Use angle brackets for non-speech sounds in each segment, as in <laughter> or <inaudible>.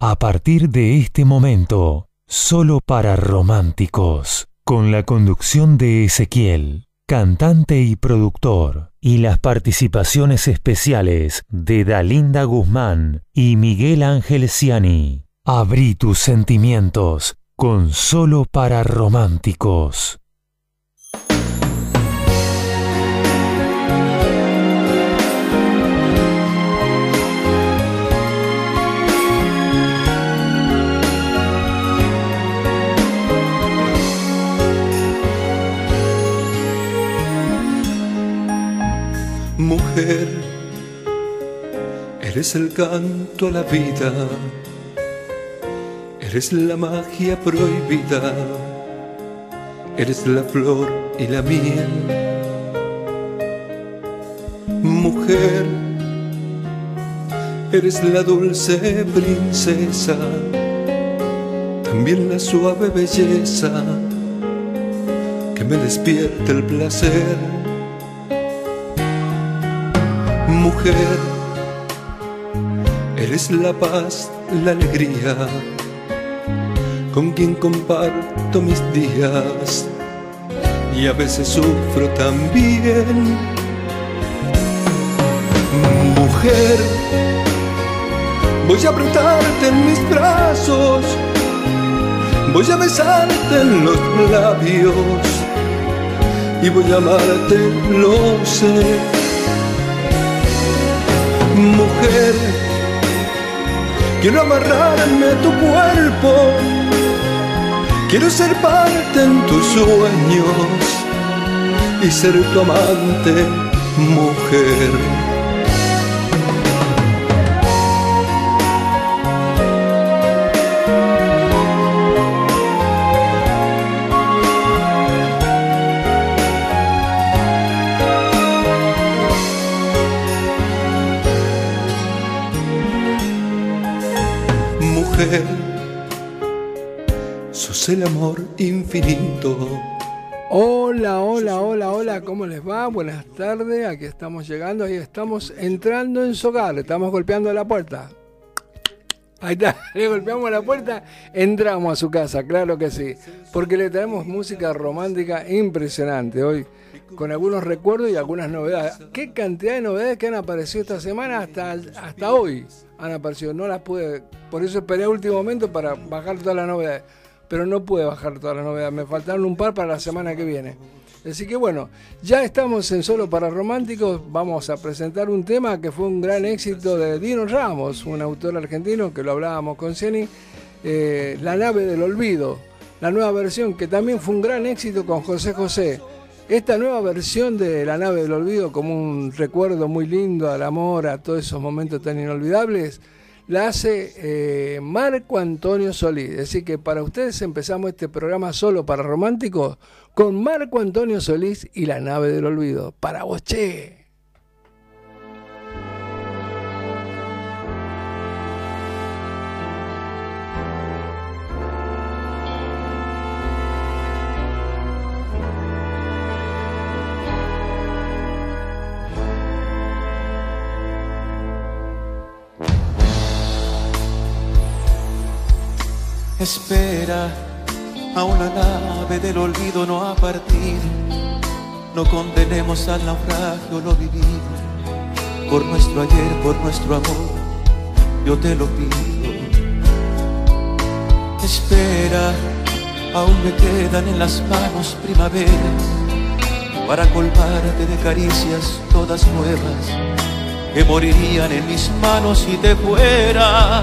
A partir de este momento, solo para románticos, con la conducción de Ezequiel, cantante y productor, y las participaciones especiales de Dalinda Guzmán y Miguel Ángel Ciani. Abrí tus sentimientos con solo para románticos. Mujer, eres el canto a la vida, eres la magia prohibida, eres la flor y la miel. Mujer, eres la dulce princesa, también la suave belleza. Que me despierta el placer mujer, eres la paz, la alegría, con quien comparto mis días y a veces sufro también. Mujer, voy a apretarte en mis brazos, voy a besarte en los labios y voy a amarte, lo sé mujer. Quiero amarrarme a tu cuerpo, quiero ser parte en tus sueños y ser tu amante, mujer. Sos el amor infinito. Hola, hola, hola, hola, ¿cómo les va? Buenas tardes, aquí estamos llegando, ahí estamos entrando en su hogar, estamos golpeando la puerta. Ahí está, <laughs> le golpeamos la puerta, entramos a su casa, claro que sí, porque le tenemos música romántica impresionante hoy, con algunos recuerdos y algunas novedades. ¿Qué cantidad de novedades que han aparecido esta semana hasta, hasta hoy? Han aparecido. No las pude, por eso esperé a último momento para bajar todas las novedades. Pero no pude bajar todas las novedades, me faltaron un par para la semana que viene. Así que bueno, ya estamos en Solo para Románticos. Vamos a presentar un tema que fue un gran éxito de Dino Ramos, un autor argentino que lo hablábamos con Ceni, eh, La nave del olvido, la nueva versión que también fue un gran éxito con José José. Esta nueva versión de La nave del olvido, como un recuerdo muy lindo al amor, a todos esos momentos tan inolvidables, la hace eh, Marco Antonio Solís. Así que para ustedes empezamos este programa solo para románticos con Marco Antonio Solís y La nave del olvido. Para vos, che. Espera, aún la nave del olvido no ha partido. No condenemos al naufragio lo vivido. Por nuestro ayer, por nuestro amor, yo te lo pido. Espera, aún me quedan en las manos primaveras para colmarte de caricias todas nuevas que morirían en mis manos si te fuera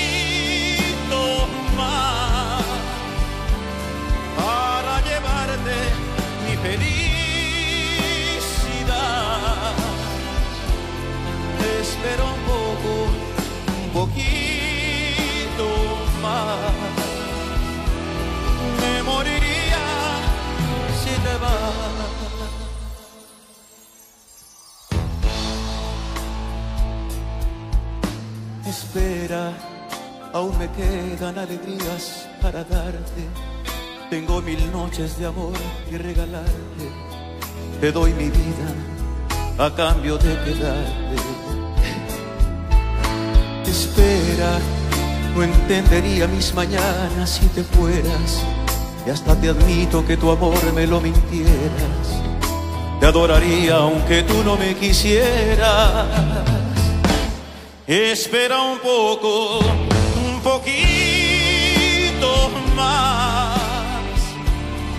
felicidad. Espera un poco, un poquito más. Me moriría si te vas. Espera, aún me quedan alegrías para darte tengo mil noches de amor que regalarte. Te doy mi vida a cambio de quedarte. Espera, no entendería mis mañanas si te fueras. Y hasta te admito que tu amor me lo mintieras. Te adoraría aunque tú no me quisieras. Espera un poco, un poquito más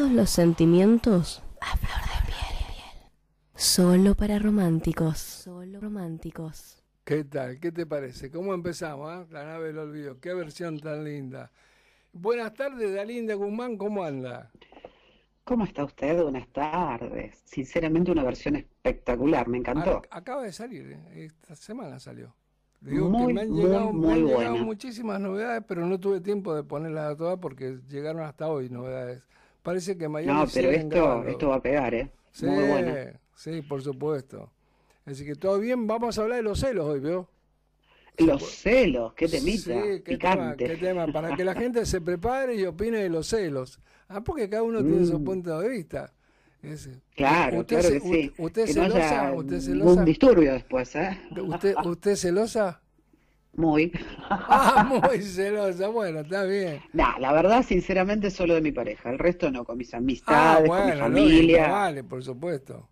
todos los sentimientos a flor de piel. Solo para románticos. Solo románticos. ¿Qué tal? ¿Qué te parece? ¿Cómo empezamos? ah? La nave del olvido. Qué versión tan linda. Buenas tardes, Dalinda Guzmán. ¿Cómo anda? ¿Cómo está usted? Buenas tardes. Sinceramente una versión espectacular, me encantó. Ac- Acaba de salir, ¿eh? esta semana salió. Digo que Muy, me han muy, llegado, me muy han llegado muchísimas novedades, pero no tuve tiempo de ponerlas a todas porque llegaron hasta hoy novedades. Parece que Miami No, pero esto, esto va a pegar, ¿eh? Sí, Muy buena. sí, por supuesto. Así que todo bien, vamos a hablar de los celos hoy, ¿vio? Los celos, qué temita, Sí, qué tema, qué tema, para que la gente se prepare y opine de los celos. Ah, porque cada uno tiene su Mm. punto de vista. Es- Claro, ¿Usted, claro que sí. ¿Usted que no celosa? haya ¿Usted celosa? disturbio después, ¿eh? ¿Usted, ¿Usted celosa? Muy. Ah, <laughs> muy celosa. Bueno, está bien. Nah, la verdad, sinceramente, solo de mi pareja. El resto no, con mis Ah, amistades, con mi familia. vale, por supuesto.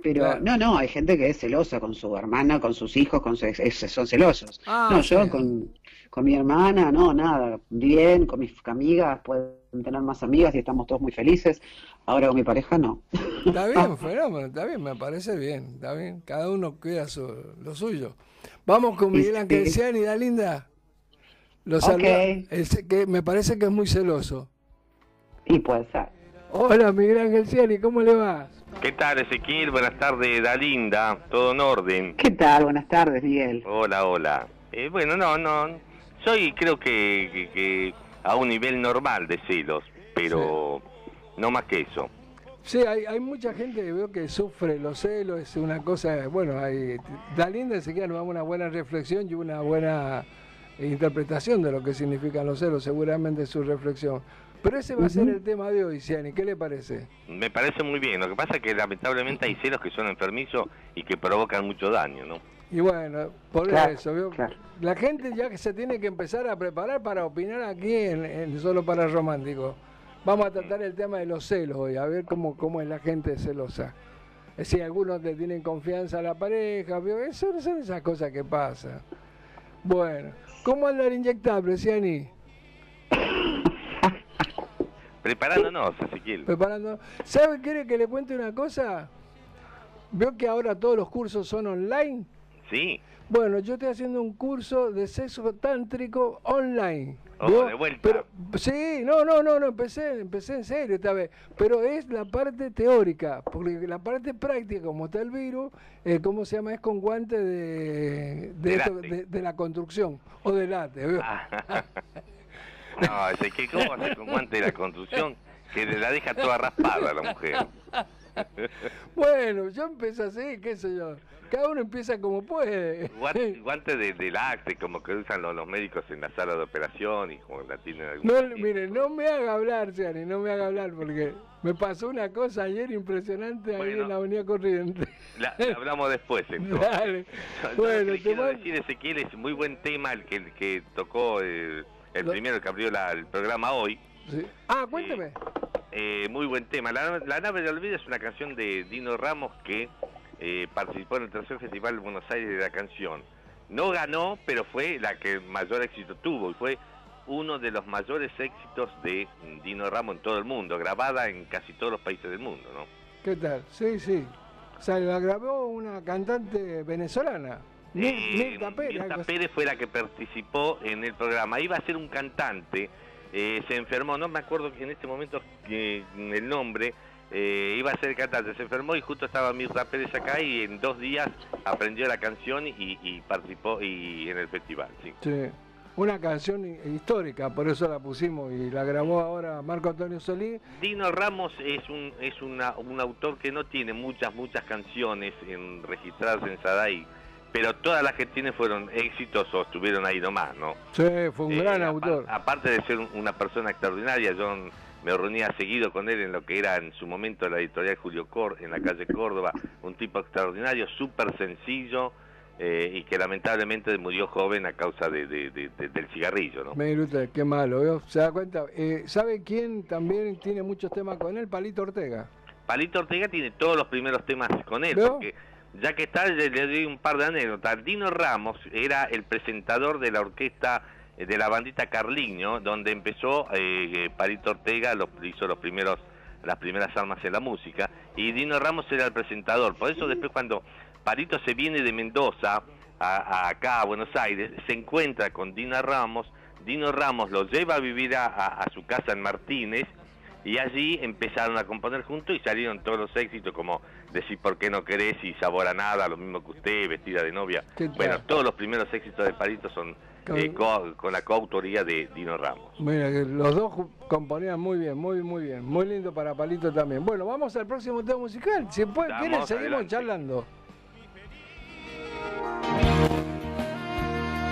Pero Claro. no, no, hay gente que es celosa con su hermana, con sus hijos, con su, es- es- son celosos. Ah, no, yo sí. con, con mi hermana, no, nada, bien, con mis amigas, pueden tener más amigas y estamos todos muy felices. Ahora con mi pareja, no. Está bien, <laughs> fenómeno, está bien, me parece bien, está bien. Cada uno cuida su, lo suyo. Vamos con Miguel. Ángel Ciani, da linda. Lo Ok. saluda. El- que me parece que es muy celoso. Y puede ser. Hola, Miguel Ángel Ciani, ¿cómo le va? ¿Qué tal, Ezequiel? Buenas tardes, Dalinda. Todo en orden. ¿Qué tal? Buenas tardes, Miguel. Hola, hola. Eh, bueno, no, no. Soy, creo que, que- que a un nivel normal de celos, pero no más que eso. Sí, hay, hay mucha gente que veo que sufre los celos, es una cosa, bueno, hay, da linda enseguida nos damos una buena reflexión y una buena interpretación de lo que significan los celos, seguramente su reflexión. Pero ese va a ser el tema de hoy, Ciani, ¿qué le parece? Me parece muy bien. Lo que pasa es que lamentablemente hay celos que son enfermizos y que provocan mucho daño, ¿no? Y bueno, por Claro, eso, ¿vio? claro. la gente ya que se tiene que empezar a preparar para opinar aquí en, en Solo para Romántico. Vamos a tratar el tema de los celos hoy, a ver cómo, cómo es la gente celosa. Es decir, algunos le tienen confianza a la pareja. Eso son esas cosas que pasan. Bueno, ¿cómo anda el inyectable, Ciani? <coughs> Preparándonos, Ezequiel. Preparando. ¿Sabe, quiere que le cuente una cosa? ¿Vio que ahora todos los cursos son online? Sí. Bueno, yo estoy haciendo un curso de sexo tántrico online. Oh, de vuelta. Pero, sí, no, no, no, no, empecé, empecé en serio esta vez. Pero es la parte teórica, porque la parte práctica, como está el virus, eh, ¿cómo se llama? Es con guante de, de, De esto- late. de- de la construcción o de late. Ah. <laughs> no, Ezequiel, ¿cómo va a hacer con guante de la construcción que la deja toda raspada la mujer? <laughs> bueno, yo empecé así, qué sé yo. Cada uno empieza como puede. Guante, <laughs> guante de, acte, como que usan los, los médicos en la sala de operación y como la tienen algún No, mire, no me haga hablar, Ciani, no me haga hablar porque me pasó una cosa ayer impresionante ahí en la Avenida Corriente. La, la hablamos después, <laughs> entonces. Dale. Bueno, te quiero decir, Ezequiel, es muy buen tema el que, el que tocó eh, el Lo- primero que abrió la- el programa hoy. Sí. Ah, cuénteme. Eh, muy buen tema. La, la nave del olvido es una canción de Dino Ramos que eh, participó en el tercer festival de Buenos Aires de la canción. No ganó, pero fue la que mayor éxito tuvo y fue uno de los mayores éxitos de Dino Ramos en todo el mundo, grabada en casi todos los países del mundo, ¿no? ¿Qué tal? Sí, sí. O sea, la grabó una cantante venezolana. Eh, Mirta Pérez. Mirta. Pérez fue la que participó en el programa. Iba a ser un cantante, eh, se enfermó, no me acuerdo en este momento eh, el nombre, eh, iba a ser cantante, se enfermó y justo estaba Mirta Pérez acá y en dos días aprendió la canción y, y participó y en el festival. Sí. Sí. Una canción hi- histórica, por eso la pusimos y la grabó ahora Marco Antonio Solí. Dino Ramos es un es una- un autor que no tiene muchas muchas canciones en, registradas en Sadai, pero todas las que tiene fueron éxitos o estuvieron ahí nomás, ¿no? Sí, fue un Eh, gran autor. Aparte de ser un- una persona extraordinaria, yo me reunía seguido con él en lo que era en su momento la editorial Julio Cor, en la calle Córdoba, un tipo extraordinario, súper sencillo eh, y que lamentablemente murió joven a causa de, de- de- de- del cigarrillo, ¿no? Mire usted, qué malo, ¿vio? ¿se da cuenta? Eh, ¿Sabe quién también tiene muchos temas con él? Palito Ortega. Palito Ortega tiene todos los primeros temas con él, ¿Veo? porque ya que está, le, doy un par de anécdotas. Dino Ramos era el presentador de la orquesta eh, de la bandita Carliño, donde empezó eh, eh, Palito Ortega, los, hizo los primeros las primeras armas en la música, y Dino Ramos era el presentador. Por eso después cuando Palito se viene de Mendoza a, acá a Buenos Aires, se encuentra con Dino Ramos, Dino Ramos lo lleva a vivir a- a su casa en Martínez, y allí empezaron a componer juntos y salieron todos los éxitos como Decir por qué no querés y Sabor a nada, lo mismo que usted, Vestida de novia. Bueno, todos los primeros éxitos de Palito son Con- eh, co- con la coautoría de Dino Ramos. Mira, los dos componían muy bien, muy, muy bien. Muy lindo para Palito también. Bueno, vamos al próximo tema musical. Si puede, quieren, seguimos adelante. charlando.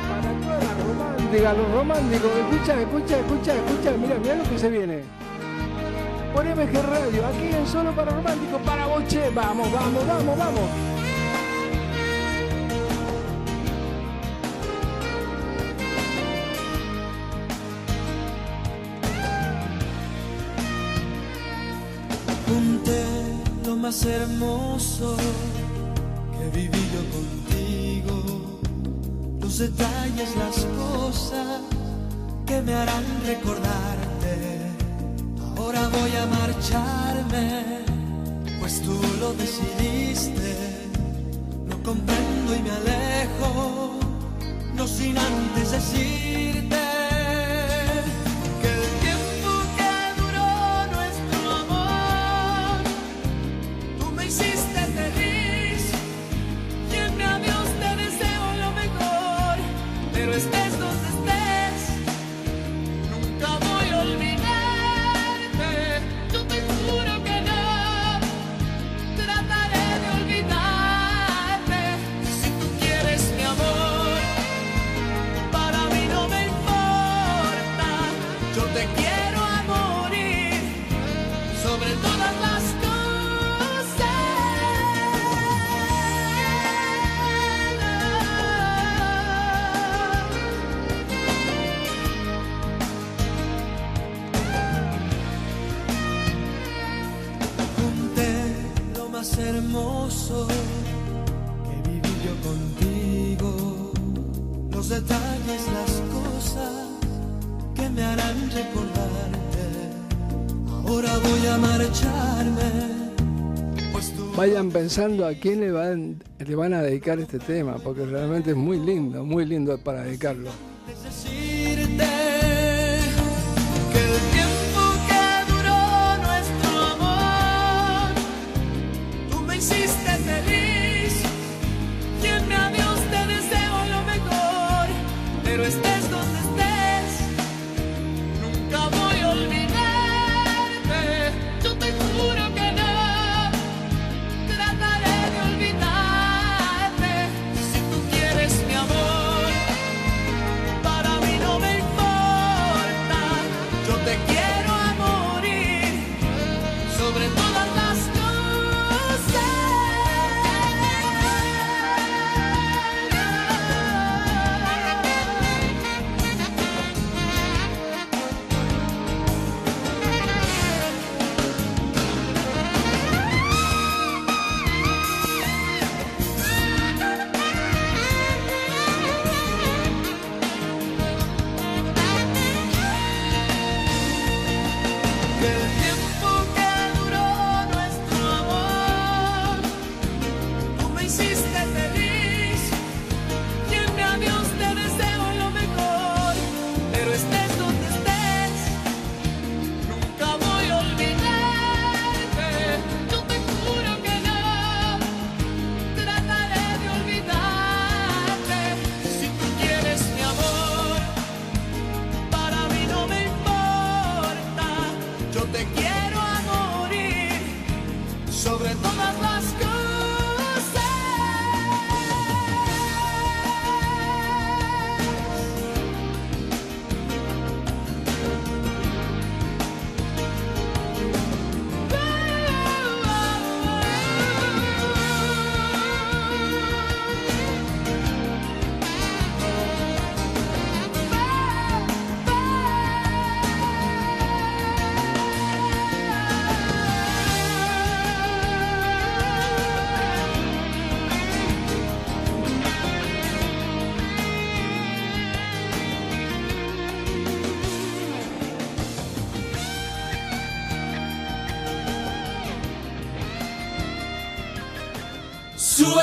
Para toda la romántica, los románticos, escucha, escucha, escucha, escucha, mira, mira lo que se viene. Por MG Radio, aquí en Solo para Románticos, para Boche, vamos, vamos, vamos, vamos. Junté lo más hermoso que viví yo contigo, los detalles, las cosas que me harán recordarte. Ahora voy a marcharme, pues tú lo decidiste. No comprendo y me alejo, no sin antes decirte hermoso que viví yo contigo, los detalles, las cosas que me harán recordarte. Ahora voy a marcharme, pues tú Vayan pensando a quién le van, le van a dedicar este tema, porque realmente es muy lindo, muy lindo para dedicarlo. es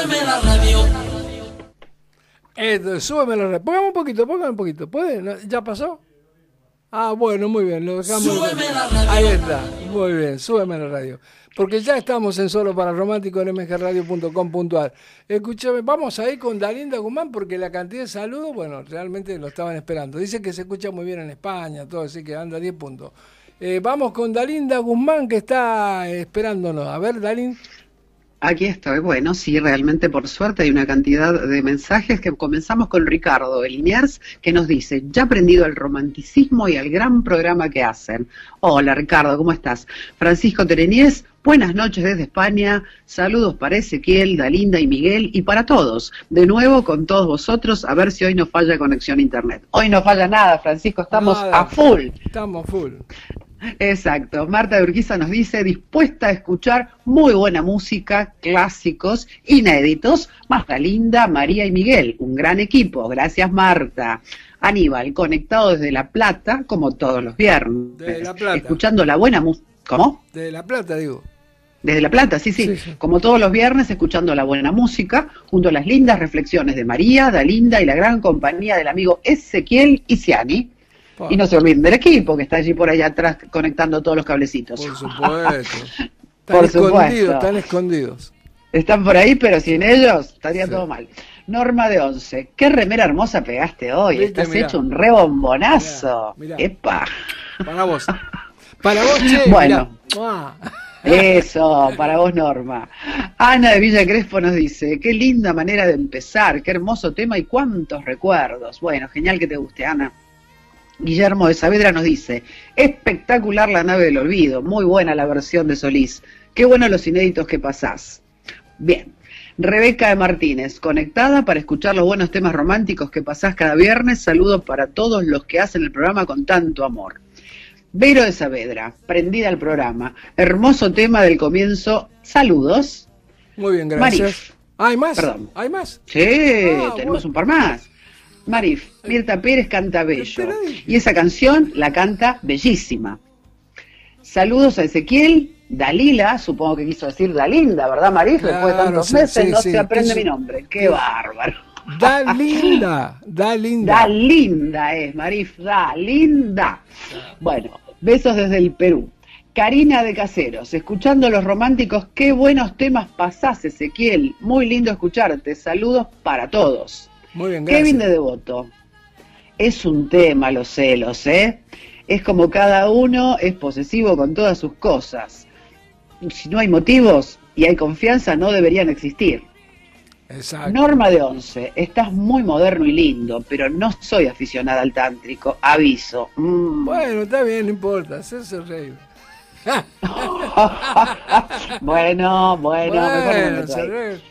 Súbeme la radio. Esto, súbeme la red. Póngame un poquito, póngame un poquito. ¿Puede? ¿Ya pasó? Ah, bueno, muy bien. Lo dejamos. Súbeme la radio. Ahí está. Muy bien, súbeme la radio. Porque ya estamos en Solo para Romántico en mgradio.com.ar. Escúchame, vamos ahí con Dalinda Guzmán porque la cantidad de saludos, bueno, realmente lo estaban esperando. Dice que se escucha muy bien en España, todo, así que anda 10 puntos. Eh, vamos con Dalinda Guzmán que está esperándonos. A ver, Dalin. Aquí estoy. Bueno, sí, realmente por suerte hay una cantidad de mensajes que comenzamos con Ricardo de Liniers que nos dice, ya aprendido al romanticismo y al gran programa que hacen. Hola Ricardo, ¿cómo estás? Francisco Terenies, buenas noches desde España, saludos para Ezequiel, Dalinda y Miguel y para todos. De nuevo con todos vosotros, a ver si hoy no falla conexión a internet. Hoy no falla nada, Francisco, estamos Nada. a full. Estamos full. Exacto. Marta de Urquiza nos dice, dispuesta a escuchar muy buena música, clásicos, inéditos. Marta Linda, María y Miguel, un gran equipo. Gracias, Marta. Aníbal, conectado desde La Plata, como todos los viernes. De La Plata. Escuchando la buena música. ¿Cómo? De La Plata, digo. Desde La Plata, sí, sí, Sí, sí. Como todos los viernes, escuchando la buena música, junto a las lindas reflexiones de María, Dalinda y la gran compañía del amigo Ezequiel Isiani. Y no se olviden del equipo que está allí por allá atrás conectando todos los cablecitos. Por supuesto. <laughs> Están Por escondidos, supuesto. están escondidos. Están por ahí, pero sin ellos estaría Sí. todo mal. Norma de Once, qué remera hermosa pegaste hoy. Viste, Estás mirá. hecho un rebombonazo. Mirá, mirá. Epa. Para vos. <laughs> Para vos, che. Bueno. Eso, para vos, Norma. Ana de Villa Crespo nos dice, qué linda manera de empezar, qué hermoso tema y cuántos recuerdos. Bueno, genial que te guste, Ana. Guillermo de Saavedra nos dice, espectacular la nave del olvido, muy buena la versión de Solís, qué bueno los inéditos que pasás. Bien. Rebeca de Martínez, conectada para escuchar los buenos temas románticos que pasás cada viernes. Saludos para todos los que hacen el programa con tanto amor. Vero de Saavedra, prendida al programa. Hermoso tema del comienzo. Saludos. Muy bien, gracias. Marif. ¿Hay más? Perdón. ¿Hay más? Sí, Ah, tenemos bueno. un par más. Marif, Mirta Pérez canta bello. Y esa canción la canta bellísima. Saludos a Ezequiel, Dalila, supongo que quiso decir Dalinda, ¿verdad, Marif? Después de tantos sí, meses sí, no sí. se aprende mi nombre. Qué bárbaro. Da <laughs> linda, da linda. Da linda es, Marif, da linda. Bueno, besos desde el Perú. Karina de Caseros, escuchando los románticos, qué buenos temas pasás, Ezequiel. Muy lindo escucharte. Saludos para todos. Muy bien, gracias. Kevin de Devoto. Es un tema los celos, ¿eh? Es como cada uno es posesivo con todas sus cosas. Si no hay motivos y hay confianza, no deberían existir. Exacto. Norma de Once, estás muy moderno y lindo, pero no soy aficionada al tántrico, aviso. Mm. Bueno, está bien, no importa, hacerse reír. <laughs> bueno, bueno, mejor no me meto se ahí. reír.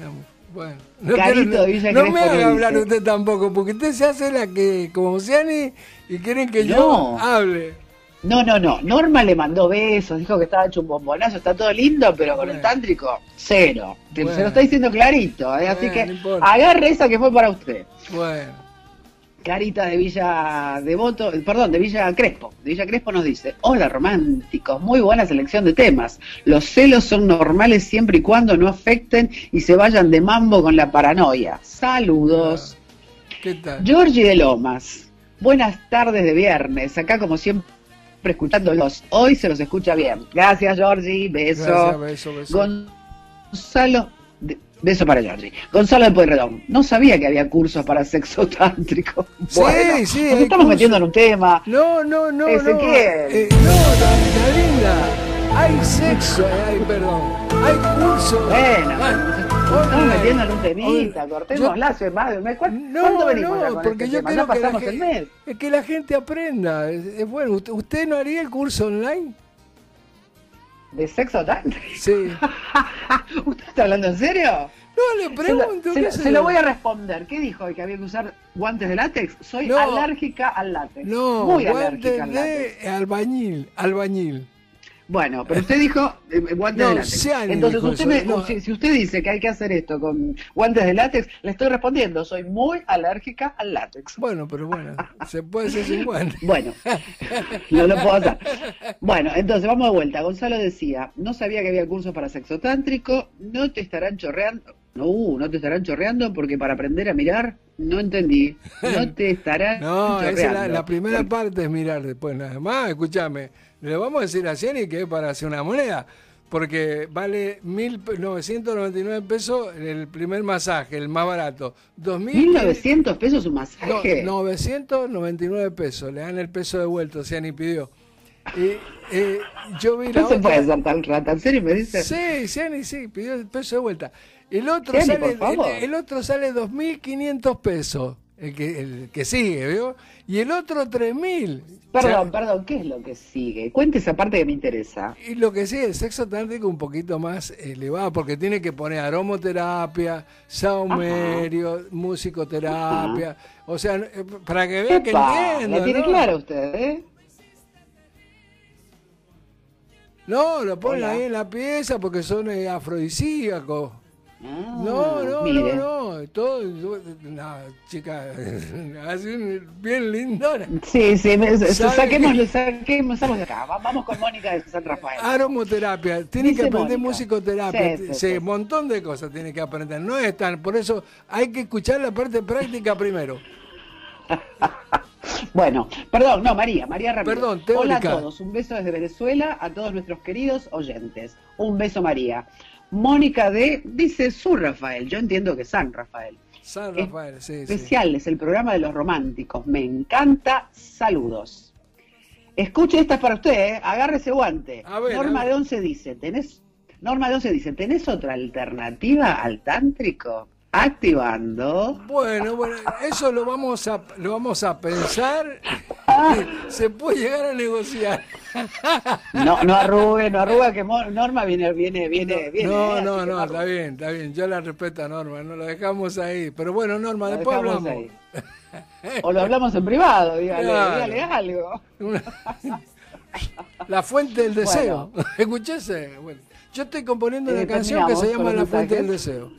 No, Bueno. No, Carito quiero- no Crespo me haga hablar usted tampoco, porque usted se hace la que, como Ciani, y quieren que yo No. hable. No, no, no. Norma le mandó besos, dijo que estaba hecho un bombonazo, está todo lindo, pero con el Bueno. tántrico, cero. Te- Se Bueno. lo está diciendo clarito, ¿eh? así Bueno, que no agarre esa que fue para usted. Bueno, Carita de Villa Devoto, perdón, de Villa Crespo. De Villa Crespo nos dice, hola románticos, muy buena selección de temas. Los celos son normales siempre y cuando no afecten y se vayan de mambo con la paranoia. Saludos. ¿Qué tal? Georgie de Lomas, buenas tardes de viernes, acá como siempre escuchándolos. Hoy se los escucha bien. Gracias Georgie, beso. Gracias, beso, beso. Gonzalo, de- beso para Georgie. Gonzalo de Pueyrredón, no sabía que había cursos para sexo <laughs> tántrico. Sí, Bueno, sí, nos hay estamos cursos. metiendo en un tema. No, no, no, no. Ezequiel. Eh, no, la, la linda. Hay sexo, eh, hay, perdón. Hay curso. Bueno, Ay, nos estamos metiendo en un temita, cortemos lazo más de un mes. ¿Cuánto, No, venimos no, con porque este yo tema? quiero ¿Ya que la, el mes? es que la gente aprenda. Bueno. ¿Usted, usted no haría el curso online? ¿De sexo tántrico? Sí. <laughs> ¿Usted está hablando en serio? No, le Se lo, pregunto. se ¿qué lo- sé se yo? lo voy a responder. ¿Qué dijo? ¿Que había que usar guantes de látex? Soy No. alérgica al látex. No, Muy alérgica al látex. de albañil. Albañil. Bueno, pero usted dijo eh, guantes No, de látex. Entonces, usted me- no. si, si usted dice que hay que hacer esto con guantes de látex, le estoy respondiendo. Soy muy alérgica al látex. Bueno, pero bueno. Se puede hacer sin guante. <laughs> Bueno, no lo puedo hacer. Bueno, entonces vamos de vuelta. Gonzalo decía, no sabía que había cursos para sexo tántrico, no te estarán chorreando. No, no te estarán chorreando porque para aprender a mirar, no entendí. No <laughs> te estarán No, esa chorreando. es la, la primera parte es mirar después nada más. Escúchame, le vamos a decir a Ciani que es para hacer una moneda. Porque vale 1.999 pesos el primer masaje, el más barato. 2.000 1.900 pesos un No, masaje. 999 pesos, le dan el peso devuelto, Ciani pidió. Y, eh, yo vi la No se otra- puede ser tan rata. ¿En serio me dice? Sí, Ciani, sí, pidió el peso de vuelta. El otro sale, el, el otro sale 2.500 pesos, el que, el que sigue, ¿vio? Y el otro 3.000. Perdón, O sea, perdón, ¿qué es lo que sigue? Cuente esa parte que me interesa. Y lo que sigue, el sexo tántrico un poquito más elevado, porque tiene que poner aromoterapia, saumerio, musicoterapia. O sea, eh, para que vean que entiendo. la tiene ¿no? clara usted, ¿eh? No, lo ponen Hola. ahí en la pieza porque son eh, afrodisíacos. Ah, No, no, mire. no, no, todo, no, chica, <laughs> así bien lindona. Sí, sí, me, ¿Sabe saquémoslo, saquemos, saquemos de acá. Va- Vamos con Mónica de San Rafael. Aromoterapia, tiene que aprender Mónica. musicoterapia, Sí, sí, sí, sí. un montón de cosas tiene que aprender, no es tan, por eso hay que escuchar la parte práctica primero. <laughs> Bueno, perdón, no, María, María Ramírez. Perdón, Hola a todos, un beso desde Venezuela a todos nuestros queridos oyentes. Un beso, María. Mónica de, dice su Rafael, yo entiendo que San Rafael. San Rafael, sí, sí. Especial, es el programa de los románticos. Me encanta, saludos. Escuche, esta es para usted, ¿eh? agárrese guante. A ver, Norma a ver. de Once dice, ¿tenés, Norma de Once dice, ¿tenés otra alternativa al tántrico? Activando. Bueno, bueno, eso lo vamos a, lo vamos a pensar, <laughs> se puede llegar a negociar. <laughs> No, no arrugue, no arruga, que Norma viene, viene, viene, viene. No, eh, no, no, arrugue. está bien, está bien. Yo la respeto a Norma, no lo dejamos ahí. Pero bueno, Norma, Lo después hablamos. ahí. O lo hablamos en privado, dígale, Claro. dígale algo. La fuente del deseo. <laughs> Escuchese. Bueno, yo estoy componiendo Eh, una canción que se llama La fuente del deseo.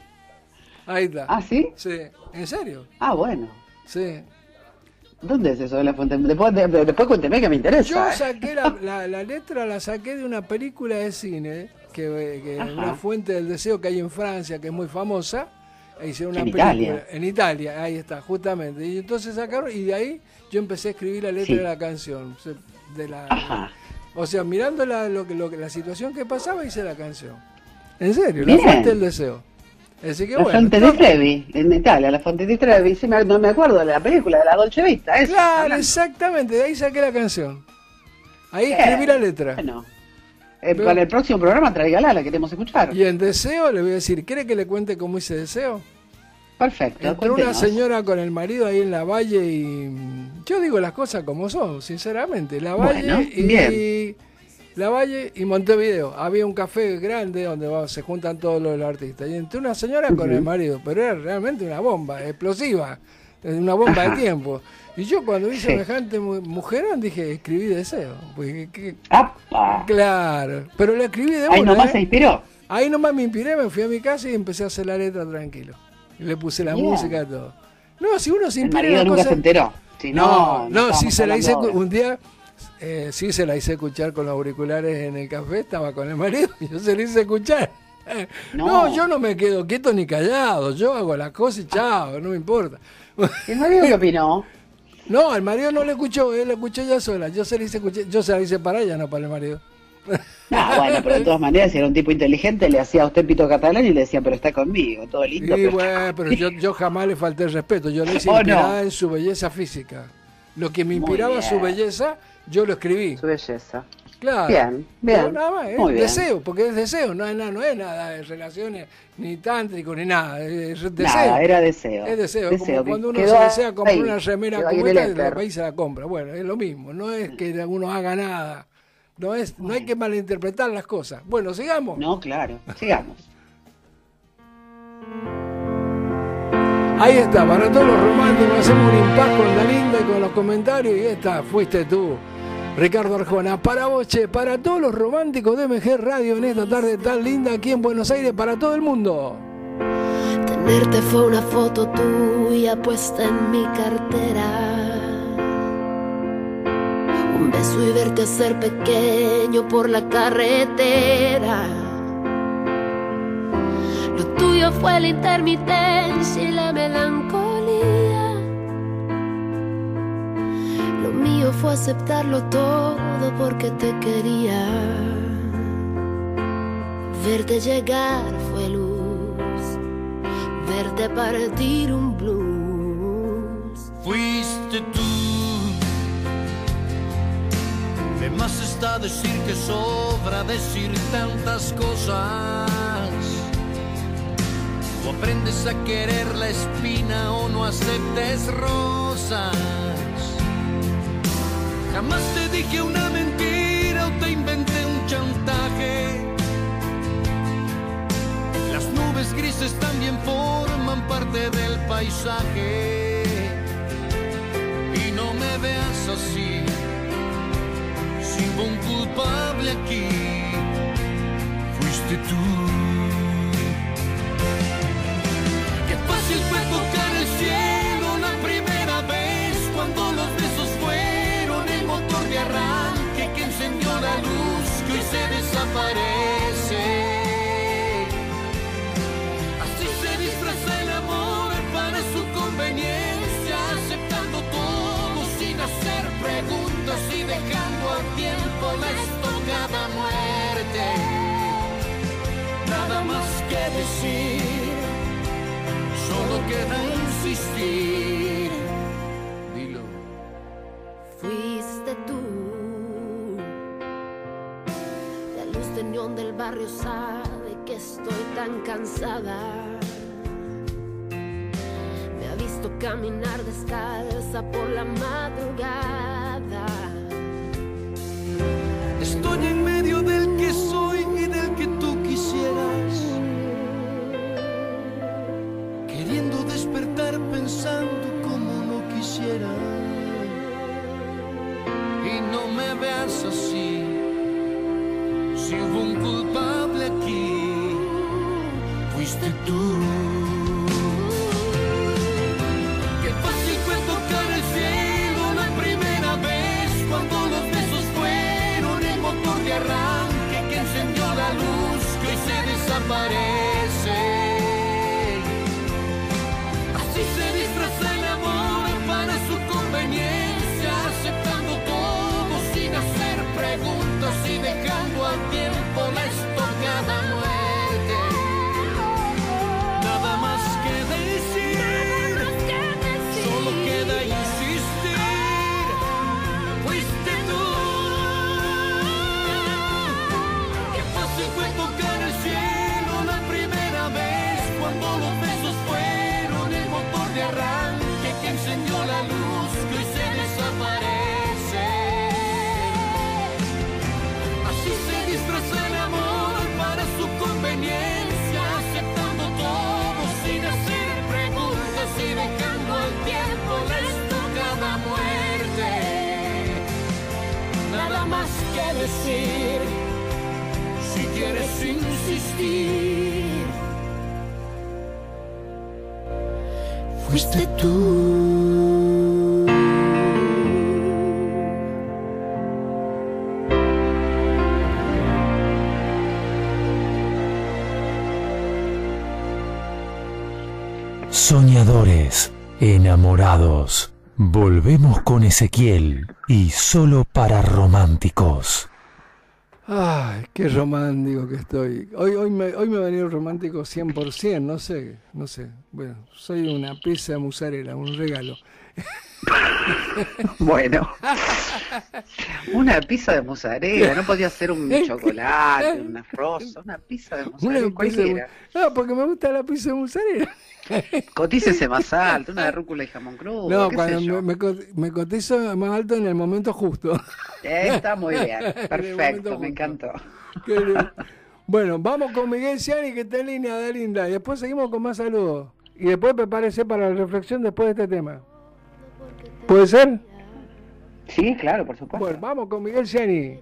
Ahí está. ¿Ah, sí? Sí, ¿en serio? Ah, bueno. Sí. ¿Dónde es eso de la fuente? Después, de- después cuénteme que me interesa. Yo ¿eh? saqué la, la- la letra, la saqué de una película de cine, que, que Ajá. una fuente del deseo que hay en Francia, que es muy famosa. e hicieron una En película. Italia. En Italia, ahí está, justamente. Y entonces sacaron, y de ahí yo empecé a escribir la letra Sí. de la canción. De la, Ajá. O sea, mirando la, lo que, lo que- la situación que pasaba, hice la canción. En serio, Bien. la fuente del deseo. Así que La bueno. To- Trevi, en Italia, la Fonte di Trevi, sí, me, no me acuerdo de la película, de la Dolce Vita, esa. Claro, hablando. exactamente, de ahí saqué la canción. Ahí Bien. escribí la letra. Bueno, eh, Pero- para el próximo programa tráigala, la queremos escuchar. Y en deseo le voy a decir, ¿quiere que le cuente cómo hice deseo? Perfecto, Entró una señora con el marido ahí en la valle y yo digo las cosas como son, sinceramente. La valle Bueno, y bien. La valle y Montevideo. Había un café grande donde se juntan todos los artistas. Y entró una señora con el marido, pero era realmente una bomba, explosiva, una bomba de <laughs> tiempo. Y yo cuando vi Sí. semejante mu- mujerón dije, escribí deseo. Que- ¡Apa! claro, pero la escribí de Ahí una, nomás ¿eh? se inspiró. Ahí nomás me inspiré, me fui a mi casa y empecé a hacer la letra tranquilo. Y le puse la música y todo. No, si uno se El inspira en marido nunca se enteró. Si No, no, no, estábamos se la hice un día, eh, sí se la hice escuchar con los auriculares en el café, estaba con el marido, y <laughs> yo se la hice escuchar. <laughs> No. No. yo no me quedo quieto ni callado, yo hago las cosas y chao, no me importa. ¿Y el marido qué opinó? <laughs> No, el marido no le escuchó, él la escuchó ella sola, yo se la hice escuchar, yo se la hice para ella, no para el marido. Ah, bueno, pero de todas maneras, si era un tipo inteligente, le hacía a usted pito catalán y le decía, pero está conmigo, todo lindo. Y pero- bueno, pero yo, yo jamás le falté el respeto, yo le hice Oh, no. en su belleza física. Lo que me inspiraba su belleza, yo lo escribí. Su belleza. Claro. Bien, bien. Nada más, es Muy bien. deseo, porque es deseo, no es nada, no es nada de relaciones ni tántrico ni nada, es deseo. Nada, era deseo. Es deseo, Deseo, como cuando uno quedó se desea comprar ahí, una remera quedó como el esta, va y se la compra. Bueno, es lo mismo, no es que uno haga nada. No es, no hay que malinterpretar las cosas. Bueno, sigamos. No, claro. Sigamos. Ahí está, para todos los románticos hacemos un impas con la linda y con los comentarios y esta fuiste tú, Ricardo Arjona. Para vos, che, para todos los románticos de MG Radio en esta tarde tan linda aquí en Buenos Aires, para todo el mundo. Tenerte fue una foto tuya puesta en mi cartera. Un beso y verte ser pequeño por la carretera. Lo tuyo fue la intermitencia y la melancolía. Lo mío fue aceptarlo todo porque te quería. Verte llegar fue luz, verte partir un blues. Fuiste tú. De más está decir que sobra decir tantas cosas. O aprendes a querer la espina o no aceptes rosas. Jamás te dije una mentira o te inventé un chantaje. Las nubes grises también forman parte del paisaje. Y no me veas así, si hubo un culpable aquí, fuiste tú. Qué fácil fue tocar el cielo arranque que encendió la luz que hoy se desaparece. Así se disfraza el amor para su conveniencia, aceptando todo sin hacer preguntas y dejando al tiempo la estocada muerte. Nada más que decir, solo queda insistir. Fuiste tú. La luz de neón del barrio sabe que estoy tan cansada. Me ha visto caminar descalza por la madrugada. Estoy en medio del que soy y del que tú quisieras. Queriendo despertar pensando como no quisiera. Y no me veas así. Si hubo un culpable aquí, fuiste tú. Qué fácil fue tocar el cielo primera vez cuando los besos fueron el motor de arranque que encendió la luz que se desaparece. Fuiste tú. Soñadores, enamorados. Volvemos con Ezequiel y solo para románticos. Ay, qué romántico que estoy. Hoy, hoy, me, hoy me ha venido romántico 100%, no sé, no sé. Bueno, soy una pieza musarela, un regalo. <laughs> Bueno, una pizza de mozzarella, no podía ser un <laughs> chocolate, una rosa, una pizza de Una mozzarella pizza de cualquiera. mu- No, porque me gusta la pizza de musarela. <laughs> Cotícese más alto, una de rúcula y jamón crudo, No, qué cuando sé yo. me, me co- me cotizo más alto en el momento justo. Eh, Está muy bien, perfecto, me encantó. Bueno, vamos con Miguel Ciani que está en línea de linda. Y después seguimos con más saludos. Y después prepárese para la reflexión después de este tema. ¿Puede ser? Sí, claro, por supuesto. Bueno, vamos con Miguel Ciani.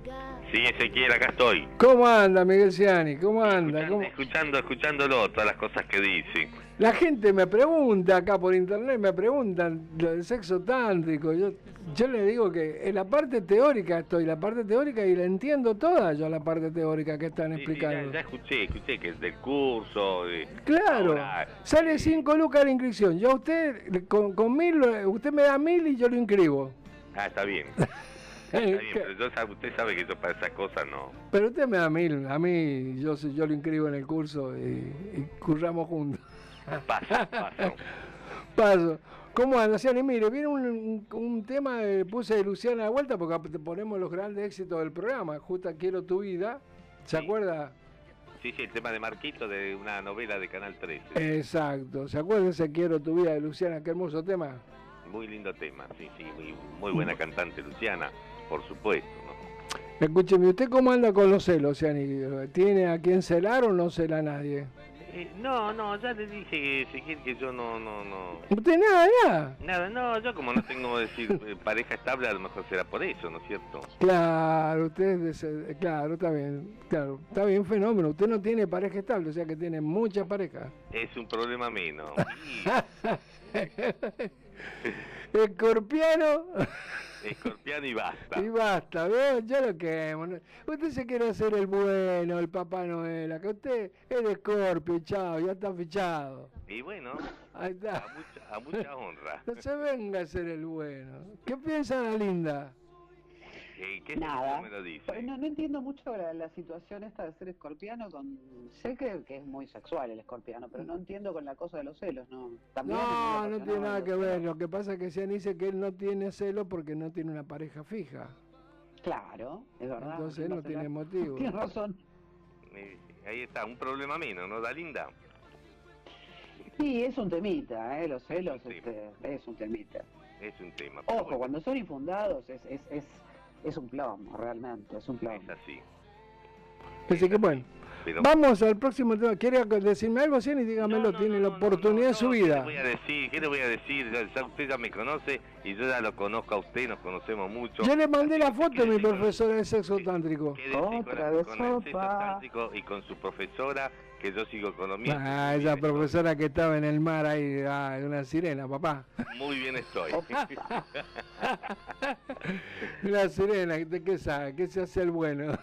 Sí, Ezequiel, acá estoy. ¿Cómo anda Miguel Ciani? ¿Cómo anda? Escuchando, ¿Cómo- escuchando, escuchándolo, todas las cosas que dice. La gente me pregunta acá por internet, me preguntan lo del sexo tántrico. Yo, yo le digo que en la parte teórica estoy, la parte teórica y la entiendo toda yo la parte teórica que están Sí, sí, ya, explicando. ya escuché, escuché que es del curso. de- Claro, Ahora, sale 5 lucas la inscripción. Yo a usted, con, con mil, usted me da mil y yo lo inscribo. Ah, está bien. <laughs> Está bien, pero yo usted sabe que yo para esas cosas no. Pero usted me da mil, a mí yo, yo lo inscribo en el curso y, y curramos juntos. Pasa, pasa. Paso. ¿Cómo anda, Ciani? Mire, viene un, un- tema, eh, puse de Luciana de vuelta porque ap- ponemos los grandes éxitos del programa. Justa Quiero tu vida. ¿Se Sí. acuerda? Sí, sí, el tema de Marquito de una novela de Canal 13. Exacto. ¿Se acuerda ese Quiero tu vida de Luciana? Qué hermoso tema. Muy lindo tema, sí, sí, muy, muy buena cantante Luciana, por supuesto. ¿no? Escúcheme, ¿usted cómo anda con los celos, Ciani? ¿Tiene a quién celar o no cela a nadie? Eh, no, no, ya le dije, Ezequiel, que yo no, no, no. ¿Usted nada, nada? Nada, no, yo como no tengo, decir, <laughs> eh, pareja estable, a lo mejor será por eso, ¿no es cierto? Claro, usted es ese- claro, está bien, claro, está bien, fenómeno. Usted no tiene pareja estable, o sea que tiene muchas parejas. Es un problema menos. <laughs> <laughs> Escorpiano escorpiano y basta. y basta, ¿veo? Yo lo quemo. Usted se quiere hacer el bueno, el Papá Noel, acá usted es de Escorpio, chao, ya está fichado. Y bueno, Ahí a está. mucha, a mucha honra. No se venga a hacer el bueno. ¿Qué piensa la linda? ¿Qué Nada. me lo dice? Pues No, no entiendo mucho la, la situación esta de ser escorpiano con... Sé que, que es muy sexual el escorpiano, pero no entiendo con la cosa de los celos, ¿no? También es No, no tiene nada que ver. Lo que pasa es que Sean dice que él no tiene celo porque no tiene una pareja fija. Claro, es verdad. Entonces ¿quién va no a tiene motivo. <laughs> Tienes razón. Eh, ahí está, un problema menos, ¿no, Dalinda? Sí, es un temita, ¿eh? Los celos Sí. este, es un temita. Es un tema. pero Ojo, bueno, cuando son infundados es, es, es, es un plomo, realmente, es un plomo. Es así. Así que bueno, Pero vamos al próximo tema. ¿Quiere decirme algo? Y dígamelo, No, no, tiene no, la no, oportunidad no, de su no, ¿Qué vida. le voy a decir? ¿Qué le voy a decir? Ya, ya usted ya me conoce y yo ya lo conozco a usted, nos conocemos mucho. Yo le mandé la foto de mi con- profesora de sexo tántrico. con, Otra con vez el sexo sopa. tántrico y con su profesora, que yo sigo con lo mío. Ah, esa profesora que estaba en el mar ahí, ah, una sirena, papá. estoy. Muy bien estoy. <laughs> Una sirena, ¿de qué sabe? ¿Qué se hace el bueno?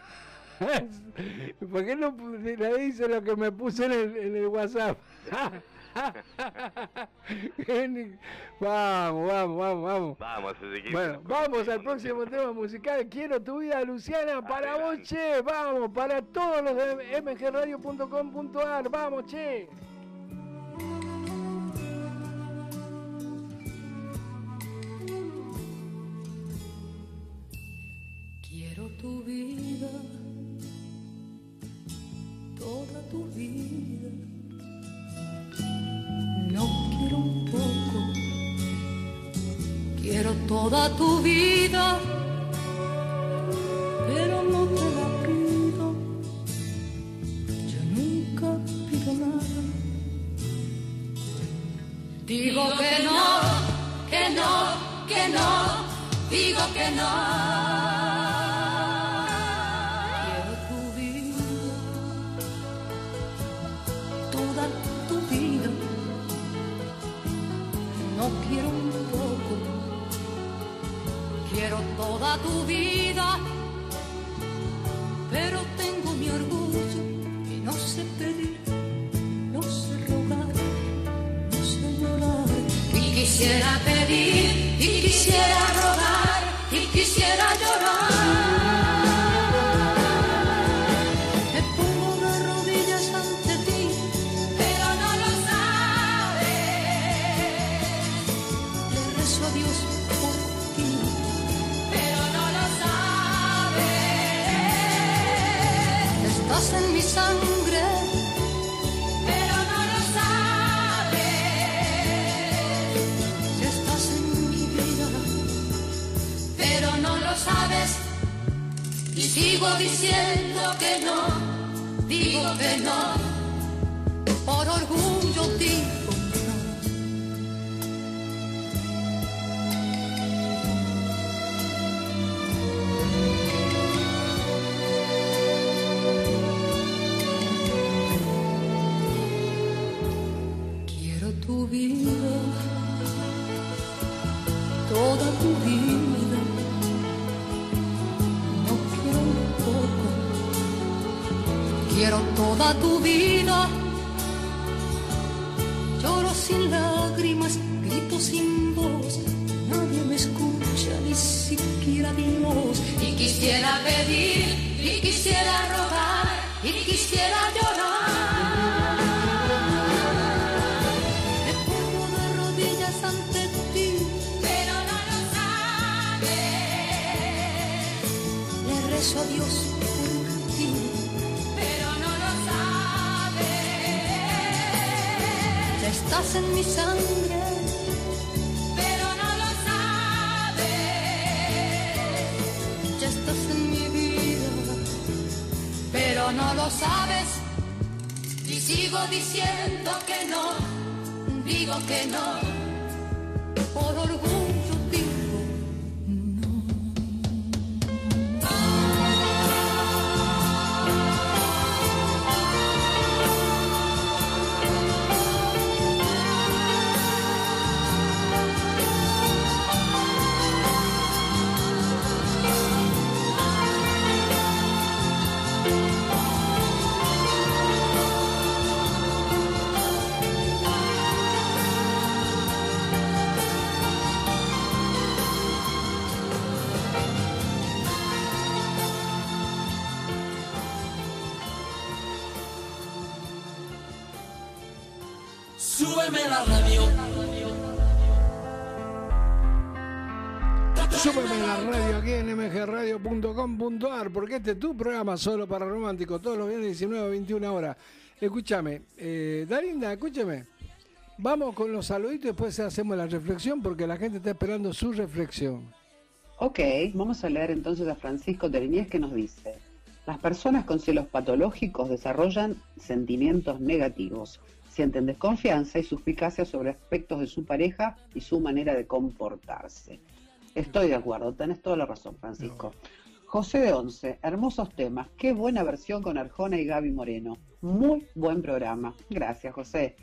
<laughs> ¿Por qué no le dice lo que me puse en el, en el WhatsApp? <laughs> <laughs> vamos, vamos, vamos, vamos. Vamos, Bueno, vamos al próximo tema musical. Quiero tu vida, Luciana, para vos, che. Vamos, para todos los de mgradio.com.ar. Vamos, che. Quiero tu vida, toda tu vida. Quiero toda tu vida, pero no te la pido. Yo nunca pido nada. Digo que no, que no, que no, digo que no. Tu vida, pero tengo mi orgullo y no sé pedir, no sé rogar, no sé llorar. Y quisiera pedir, y quisiera rogar, sigo diciendo que no, digo que no. Por orgullo digo quiero toda tu vida. Lloro sin lágrimas, grito sin voz. Nadie me escucha, ni siquiera Dios. Y quisiera pedir, y quisiera rogar, y quisiera llorar. Me pongo de rodillas ante ti, pero no lo sabes. Le rezo a Dios Estás en mi sangre, pero no lo sabes. Ya estás en mi vida, pero no lo sabes. Y sigo diciendo que no, digo que no, mgradio.com.ar porque este es tu programa solo para románticos todos los viernes 19 a 21 horas. Escúchame, eh, Darinda, escúchame. Vamos con los saluditos y después hacemos la reflexión porque la gente está esperando su reflexión. Ok, vamos a leer entonces a Francisco Tereñez que nos dice, las personas con celos patológicos desarrollan sentimientos negativos, sienten desconfianza y suspicacia sobre aspectos de su pareja y su manera de comportarse. Estoy de acuerdo, tenés toda la razón, Francisco. José de Once, hermosos temas, qué buena versión con Arjona y Gaby Moreno. Muy buen programa. Gracias, José.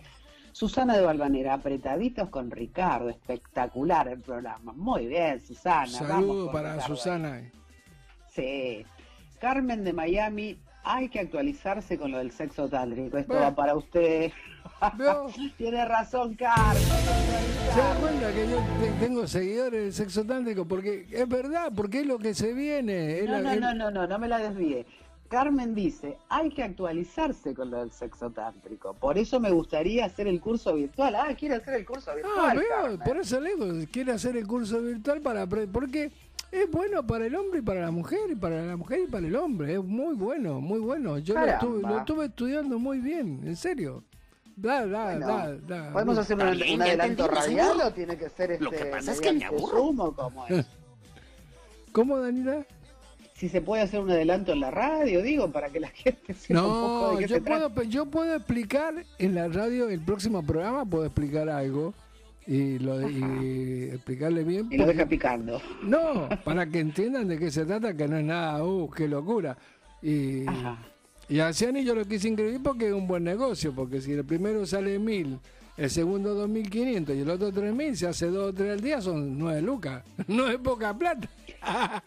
Susana de Balvanera, apretaditos con Ricardo, espectacular el programa. Muy bien, Susana. Saludos para Ricardo. Susana. Sí. Carmen de Miami, hay que actualizarse con lo del sexo tántrico. Esto Bueno. va para usted. Veo. <laughs> Tiene razón, Carmen. ¿Se da cuenta que yo te- tengo seguidores del sexo tántrico? Porque es verdad, porque es lo que se viene. No, no, no, no, no, no me la desvíe. Carmen dice, hay que actualizarse con lo del sexo tántrico. Por eso me gustaría hacer el curso virtual. Ah, quiere hacer el curso virtual. Ah, veo, por eso le digo, quiere hacer el curso virtual para porque es bueno para el hombre y para la mujer, y para la mujer y para el hombre, es muy bueno, muy bueno. Yo lo estuve, lo estuve estudiando muy bien, en serio. Da, da, Bueno. ¿Podemos hacer un, bien, adelanto radial señor. o tiene que ser este, Lo que pasa es que me aburro. Zoom o cómo es? <laughs> ¿Cómo, Daniela? Si se puede hacer un adelanto en la radio, digo, para que la gente sepa un poco No, de qué yo se puedo, trata. yo puedo explicar en la radio, el próximo programa puedo explicar algo y, lo de- y explicarle bien. Y lo deja picando. No, para que entiendan de qué se trata, que no es nada, uh, qué locura. Y, Ajá. Y a Ciani yo lo quise inscribir porque es un buen negocio, porque si el primero sale mil el segundo 2.500 y el otro 3.000, se hace dos o tres al día, son 9 lucas. <laughs> No es poca plata. <laughs> Ah,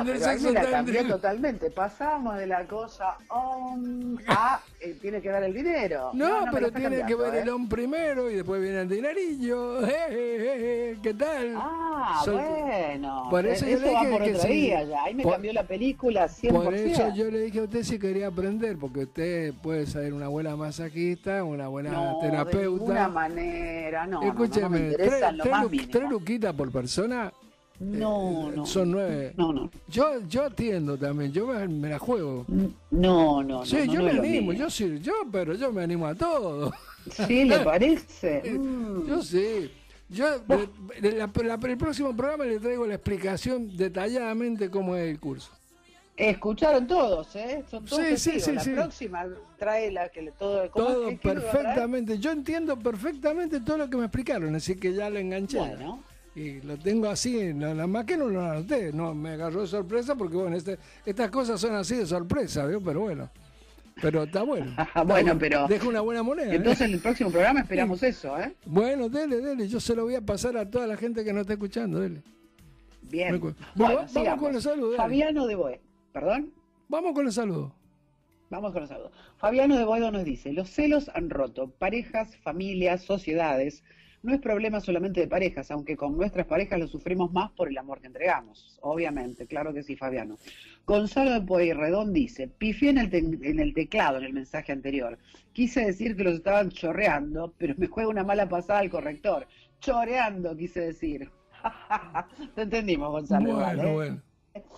Aprender pero ahí cambió totalmente. Pasamos de la cosa on a eh, tiene que dar el dinero. No, pero tiene que ver el ¿eh? on primero y después viene el dinerillo. <laughs> Eh, eh, eh, ¿Qué tal? Ah, Soy- bueno. Por eso yo le va dije por que otro sí. día ya. Ahí me Por- cambió la película 100%. Por eso yo le dije a usted si quería aprender, porque usted puede ser una buena masajista, una buena no, de terapeuta. ninguna manera, no. no, no, no, Escúcheme, me tres, en lo tres más lu- mínimo. tres luquitas por persona No, no. son nueve. No, no. Yo, yo atiendo también, yo me, me la juego. No, no, Sí, no, no, yo me animo, yo sí, yo, pero yo me animo a todo. Sí, ¿le <laughs> parece? Mm. Yo sí. Yo, de- de la- la- el próximo programa le traigo la explicación detalladamente cómo es el curso. Escucharon todos, ¿eh? Son todos Sí, sí, sí, La próxima trae la que le todo. ¿cómo Todo es? ¿Qué- qué le va a traer? perfectamente. Yo entiendo perfectamente todo lo que me explicaron, así que ya lo enganché. Bueno. Y lo tengo así, nada más que no lo anoté. No, me agarró de sorpresa porque, bueno, este- estas cosas son así de sorpresa, ¿vio? Pero bueno. Pero está bueno. <laughs> Está Bueno, pero- Deja una buena moneda. ¿eh? Entonces en el próximo programa esperamos eso, ¿eh? Bueno, dele, dele. Yo se lo voy a pasar a toda la gente que no está escuchando, dele. Bien. Bueno, Bueno, vamos sigamos. con los saludos. Fabiano de Boe. ¿Perdón? Vamos con los saludos. Vamos con los saludos. Fabiano de Boedo nos dice, los celos han roto parejas, familias, sociedades. No es problema solamente de parejas, aunque con nuestras parejas lo sufrimos más por el amor que entregamos. Obviamente, claro que sí, Fabiano. Gonzalo de Pueyrredón dice, pifié en el, te- en el teclado en el mensaje anterior. Quise decir que los estaban chorreando, pero me juega una mala pasada al corrector. Choreando, quise decir. <laughs> Te entendimos, Gonzalo. Bueno, ¿eh? bueno.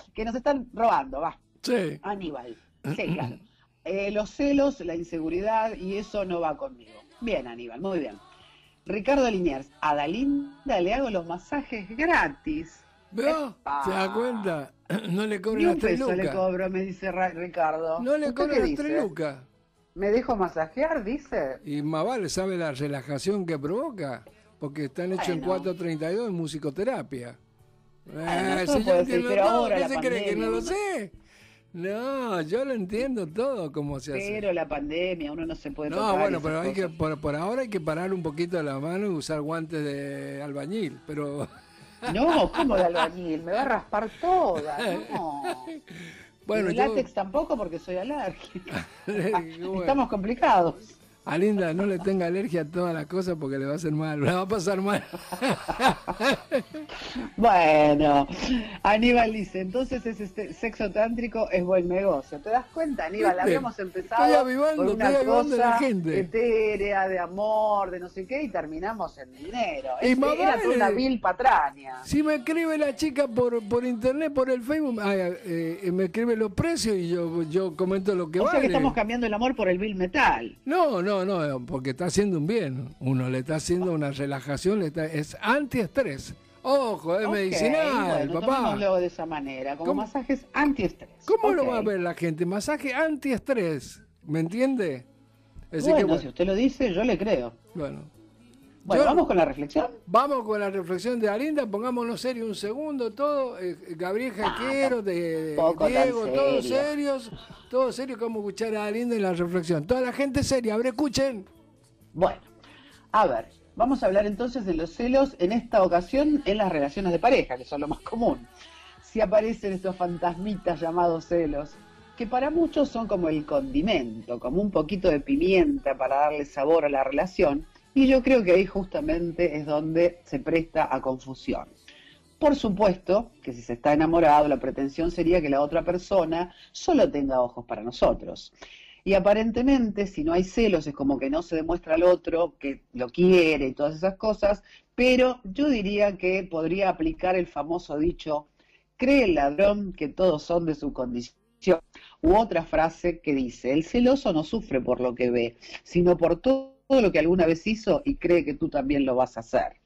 <laughs> Que nos están robando, va. Sí. Aníbal. Sí, claro. Eh, los celos, la inseguridad y eso no va conmigo. Bien, Aníbal, muy bien. Ricardo Liniers, a Dalinda le hago los masajes gratis. ¿Veo? ¿Se da cuenta? <clears throat> No le Ni cobran un las peso le cobro, me dice Ra- Ricardo. No le ¿Usted cobran qué las tres lucas. ¿Me dejo masajear, dice? Y más vale, ¿sabe la relajación que provoca? Porque están hechos en Bueno. 432 en musicoterapia. <laughs> Si yo entiendo pero todo, ahora ¿qué se cree que no lo sé? No, yo lo entiendo todo cómo se hace. Pero la pandemia, uno no se puede No, tocar bueno, pero hay que, por, por ahora hay que parar un poquito la mano y usar guantes de albañil, pero <laughs> No, ¿cómo de albañil? Me va a raspar toda, no. <laughs> bueno, Y yo, látex tampoco porque soy alérgica. Bueno. Estamos complicados. A Linda no le tenga alergia a todas las cosas porque le va a hacer mal, <laughs> le va a pasar mal. Bueno, Aníbal dice, entonces ese este sexo tántrico es buen negocio. ¿Te das cuenta, Aníbal? ¿Viste? Habíamos empezado Estoy avivando, por una estoy avivando a la cosa gente. etérea, de amor, de no sé qué, y terminamos en dinero. Y Es- más era vale. toda una vil patraña. Si me escribe la chica por, por internet, por el Facebook, ay, eh, me escribe los precios y yo, yo comento lo que o sea vale. que estamos cambiando el amor por el vil metal. No, no, no, porque está haciendo un bien. Uno le está haciendo una relajación, le está, es antiestrés. Ojo, es medicinal, bueno, papá. tomémoslo de esa manera, como ¿Cómo? masajes antiestrés. ¿Cómo lo va a ver la gente? Masaje antiestrés, ¿me entiende? Así Bueno, que bueno, si usted lo dice, yo le creo. bueno. Bueno, Yo- vamos con la reflexión. Vamos con la reflexión de Alinda, pongámonos serio un segundo, todo, eh, Gabriel Jaquero, de Diego, todos serio. serios, todos serios, como escuchar a Alinda en la reflexión. Toda la gente seria, a ver, escuchen. Bueno, a ver, vamos a hablar entonces de los celos en esta ocasión en las relaciones de pareja, que son lo más común. Si aparecen estos fantasmitas llamados celos, que para muchos son como el condimento, como un poquito de pimienta para darle sabor a la relación, y yo creo que ahí justamente es donde se presta a confusión. Por supuesto que si se está enamorado, la pretensión sería que la otra persona solo tenga ojos para nosotros. Y aparentemente, si no hay celos, es como que no se demuestra al otro que lo quiere y todas esas cosas, pero yo diría que podría aplicar el famoso dicho, cree el ladrón que todos son de su condición. U otra frase que dice, el celoso no sufre por lo que ve, sino por todo lo que alguna vez hizo y cree que tú también lo vas a hacer.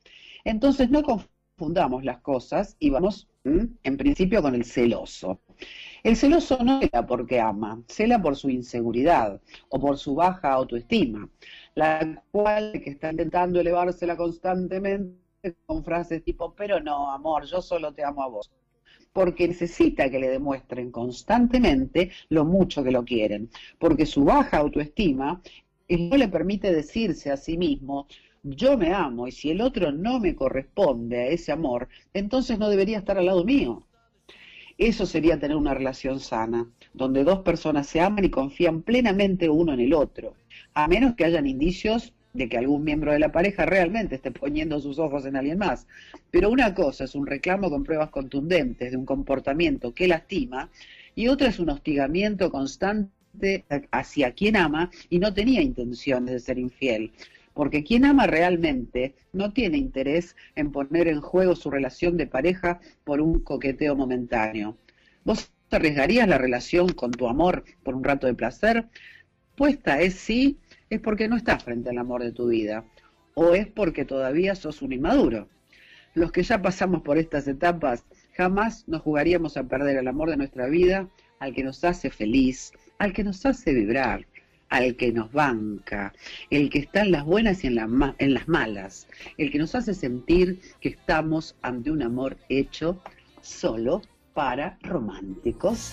Entonces no confundamos las cosas y vamos en principio con el celoso. El celoso no cela porque ama, cela por su inseguridad o por su baja autoestima, la cual que está intentando elevársela constantemente con frases tipo, pero no, amor, yo solo te amo a vos. Porque necesita que le demuestren constantemente lo mucho que lo quieren, porque su baja autoestima y no le permite decirse a sí mismo, yo me amo y si el otro no me corresponde a ese amor, entonces no debería estar al lado mío. Eso sería tener una relación sana, donde dos personas se aman y confían plenamente uno en el otro, a menos que hayan indicios de que algún miembro de la pareja realmente esté poniendo sus ojos en alguien más. Pero una cosa es un reclamo con pruebas contundentes de un comportamiento que lastima y otra es un hostigamiento constante hacia quien ama y no tenía intenciones de ser infiel. Porque quien ama realmente no tiene interés en poner en juego su relación de pareja por un coqueteo momentáneo. ¿Vos arriesgarías la relación con tu amor por un rato de placer? Puesta es sí, es porque no estás frente al amor de tu vida o es porque todavía sos un inmaduro. Los que ya pasamos por estas etapas jamás nos jugaríamos a perder el amor de nuestra vida al que nos hace feliz, al que nos hace vibrar, al que nos banca, el que está en las buenas y en, las malas, el que nos hace sentir que estamos ante un amor hecho solo para románticos.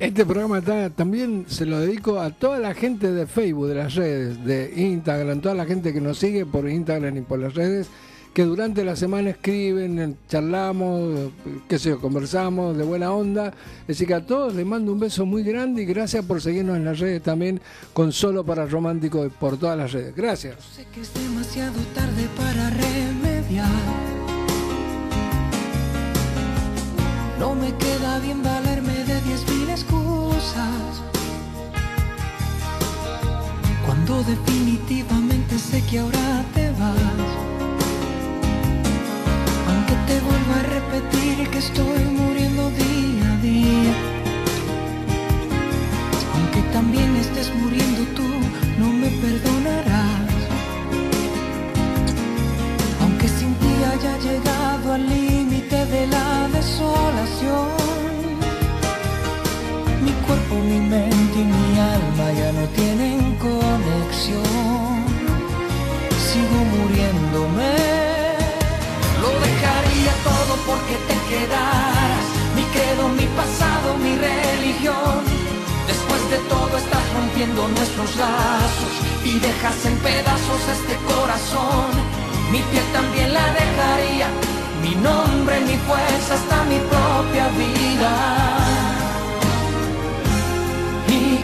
Este programa también se lo dedico a toda la gente de Facebook, de las redes, de Instagram, toda la gente que nos sigue por Instagram y por las redes, que durante la semana escriben, eh, charlamos, eh, qué sé yo, conversamos de buena onda. Así que a todos les mando un beso muy grande y gracias por seguirnos en las redes también con Solo para Romántico y por todas las redes. Gracias. Sé que es demasiado tarde para remediar. No me queda bien valerme de Cuando definitivamente sé que ahora te vas. Aunque te vuelvo a repetir que estoy muriendo día a día. Aunque también estés muriendo tú, no me perdonarás. Aunque sin ti haya llegado al límite de la desolación. Cuerpo, mi mente y mi alma ya no tienen conexión. Sigo muriéndome. Lo dejaría todo porque te quedaras. Mi credo, mi pasado, mi religión. Después de todo estás rompiendo nuestros lazos y dejas en pedazos este corazón. Mi piel también la dejaría, mi nombre, mi fuerza, hasta mi propia vida.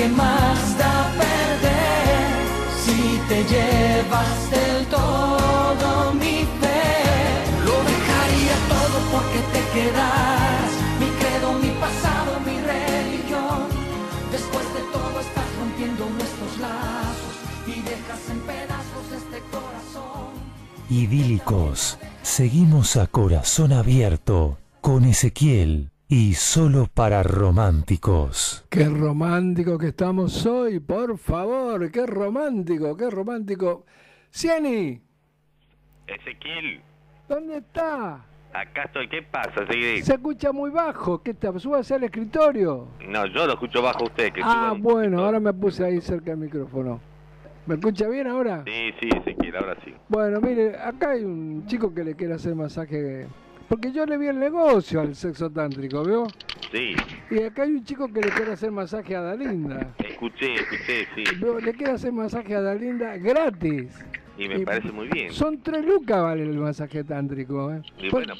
¿Y qué más da perder si te llevas del todo mi fe? Lo dejaría todo porque te quedas, mi credo, mi pasado, mi religión. Después de todo estás rompiendo nuestros lazos y dejas en pedazos este corazón. Idílicos, seguimos a corazón abierto con Ezequiel y solo para románticos. Qué romántico que estamos hoy, por favor, qué romántico, qué romántico. Cieni, Ezequiel, ¿dónde está? acá estoy. ¿Qué pasa, Seguir? Se escucha muy bajo, ¿qué te subas al escritorio? No, yo lo escucho bajo a usted. Que Ah, bueno, ahora me puse ahí cerca del micrófono. ¿Me escucha bien ahora? Sí, sí, Ezequiel, ahora sí. Bueno, mire, acá hay un chico que le quiere hacer masaje. Porque yo le vi el negocio al sexo tántrico, ¿vio? Sí, Y acá hay un chico que le quiere hacer masaje a Dalinda. escuché, escuché, sí. Le quiere hacer masaje a Dalinda gratis. Y me parece muy bien. Son tres lucas vale el masaje tántrico, ¿eh?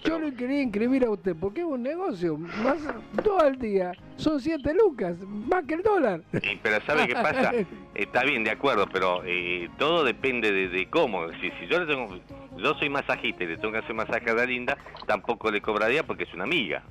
Yo le quería inscribir a usted porque es un negocio. Más todo al día son siete lucas, más que el dólar. Y, pero ¿sabe qué pasa? <laughs> Está bien, de acuerdo, pero eh, todo depende de, de cómo. Si, si yo le tengo, yo soy masajista y le tengo que hacer masaje a la linda, tampoco le cobraría porque es una amiga.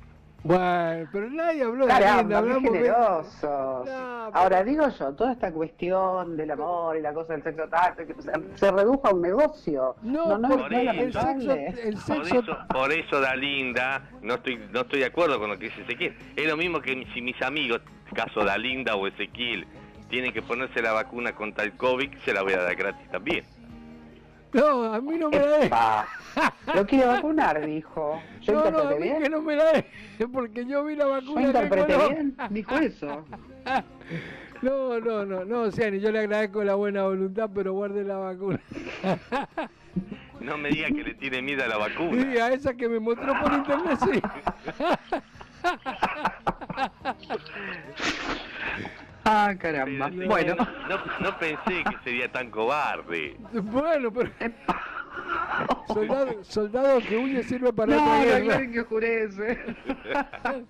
Bueno, pero nadie habló de Caramba, Dalinda, qué hablamos de... generosos. Ahora digo yo, toda esta cuestión del amor y la cosa del sexo táctico se, se redujo a un negocio. No, no, por- no es el sexo- el Por eso, por eso la linda, no estoy, no estoy de acuerdo con lo que dice Ezequiel. Es lo mismo que si mis amigos, caso da linda o Ezequiel, tienen que ponerse la vacuna contra el COVID, se la voy a dar gratis también. No, a mí no me la dé. Epa, <laughs> Lo quiere vacunar, dijo. ¿Yo No, no, a interpreté mí bien? que no me la dé, porque yo vi la ¿Yo vacuna. que interpreté bien? Dijo eso. <laughs> No, no, no, no, Ciani, yo le agradezco la buena voluntad, pero guarde la vacuna. <laughs> No me diga que le tiene miedo a la vacuna. Sí, a esa que me mostró por internet, sí. Ah, caramba. Pero, Bueno. No, no pensé que sería tan cobarde. Bueno, pero... <laughs> Soldado, soldado que huye sirve para No, otra no, guerra. claro que oscurece. <laughs>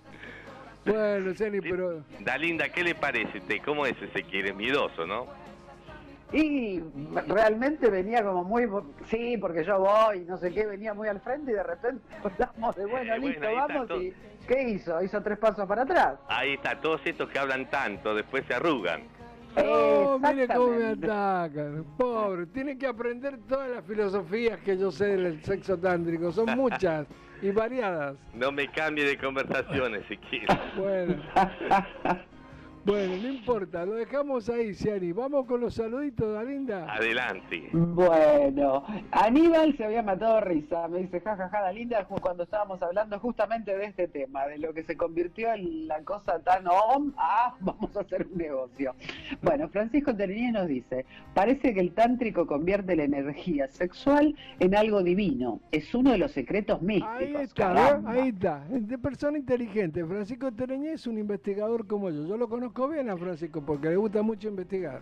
Bueno, Ciani, pero... Dalinda, ¿qué le parece? usted? ¿Cómo es Ezequiel? Miedoso, ¿no? Y realmente venía como muy, sí, porque yo voy, no sé qué, venía muy al frente y de repente hablamos de, bueno, Eh, listo, vamos y ¿qué hizo? Hizo tres pasos para atrás. Ahí está, todos estos que hablan tanto, después se arrugan. Oh, mire cómo me atacan. Pobre, tiene que aprender todas las filosofías que yo sé del sexo tántrico. Son <laughs> muchas y variadas. No me cambie de conversación, Ezequiel. Bueno, <laughs> bueno, no importa, lo dejamos ahí, Ciani. Vamos con los saluditos, Dalinda. Adelante. Bueno, Aníbal se había matado de risa, me dice jajaja, la linda, ju- cuando estábamos hablando justamente de este tema, de lo que se convirtió en la cosa tan om, ah, <laughs> vamos a hacer un negocio. Bueno, Francisco Tereñez nos dice, parece que el tántrico convierte la energía sexual en algo divino, es uno de los secretos místicos. Ahí está. ¿eh? ahí está. De persona inteligente. Francisco Tereñez es un investigador como yo. Yo lo conozco bien a Francisco porque le gusta mucho investigar.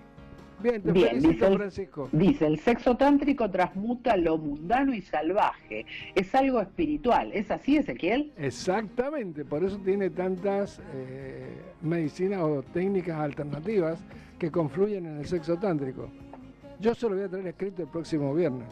Bien, te Bien, felicito, dice el- Francisco. Dice, el sexo tántrico transmuta lo mundano y salvaje, es algo espiritual, ¿es así Ezequiel? Exactamente, por eso tiene tantas eh, medicinas o técnicas alternativas que confluyen en el sexo tántrico. Yo se lo voy a traer escrito el próximo viernes.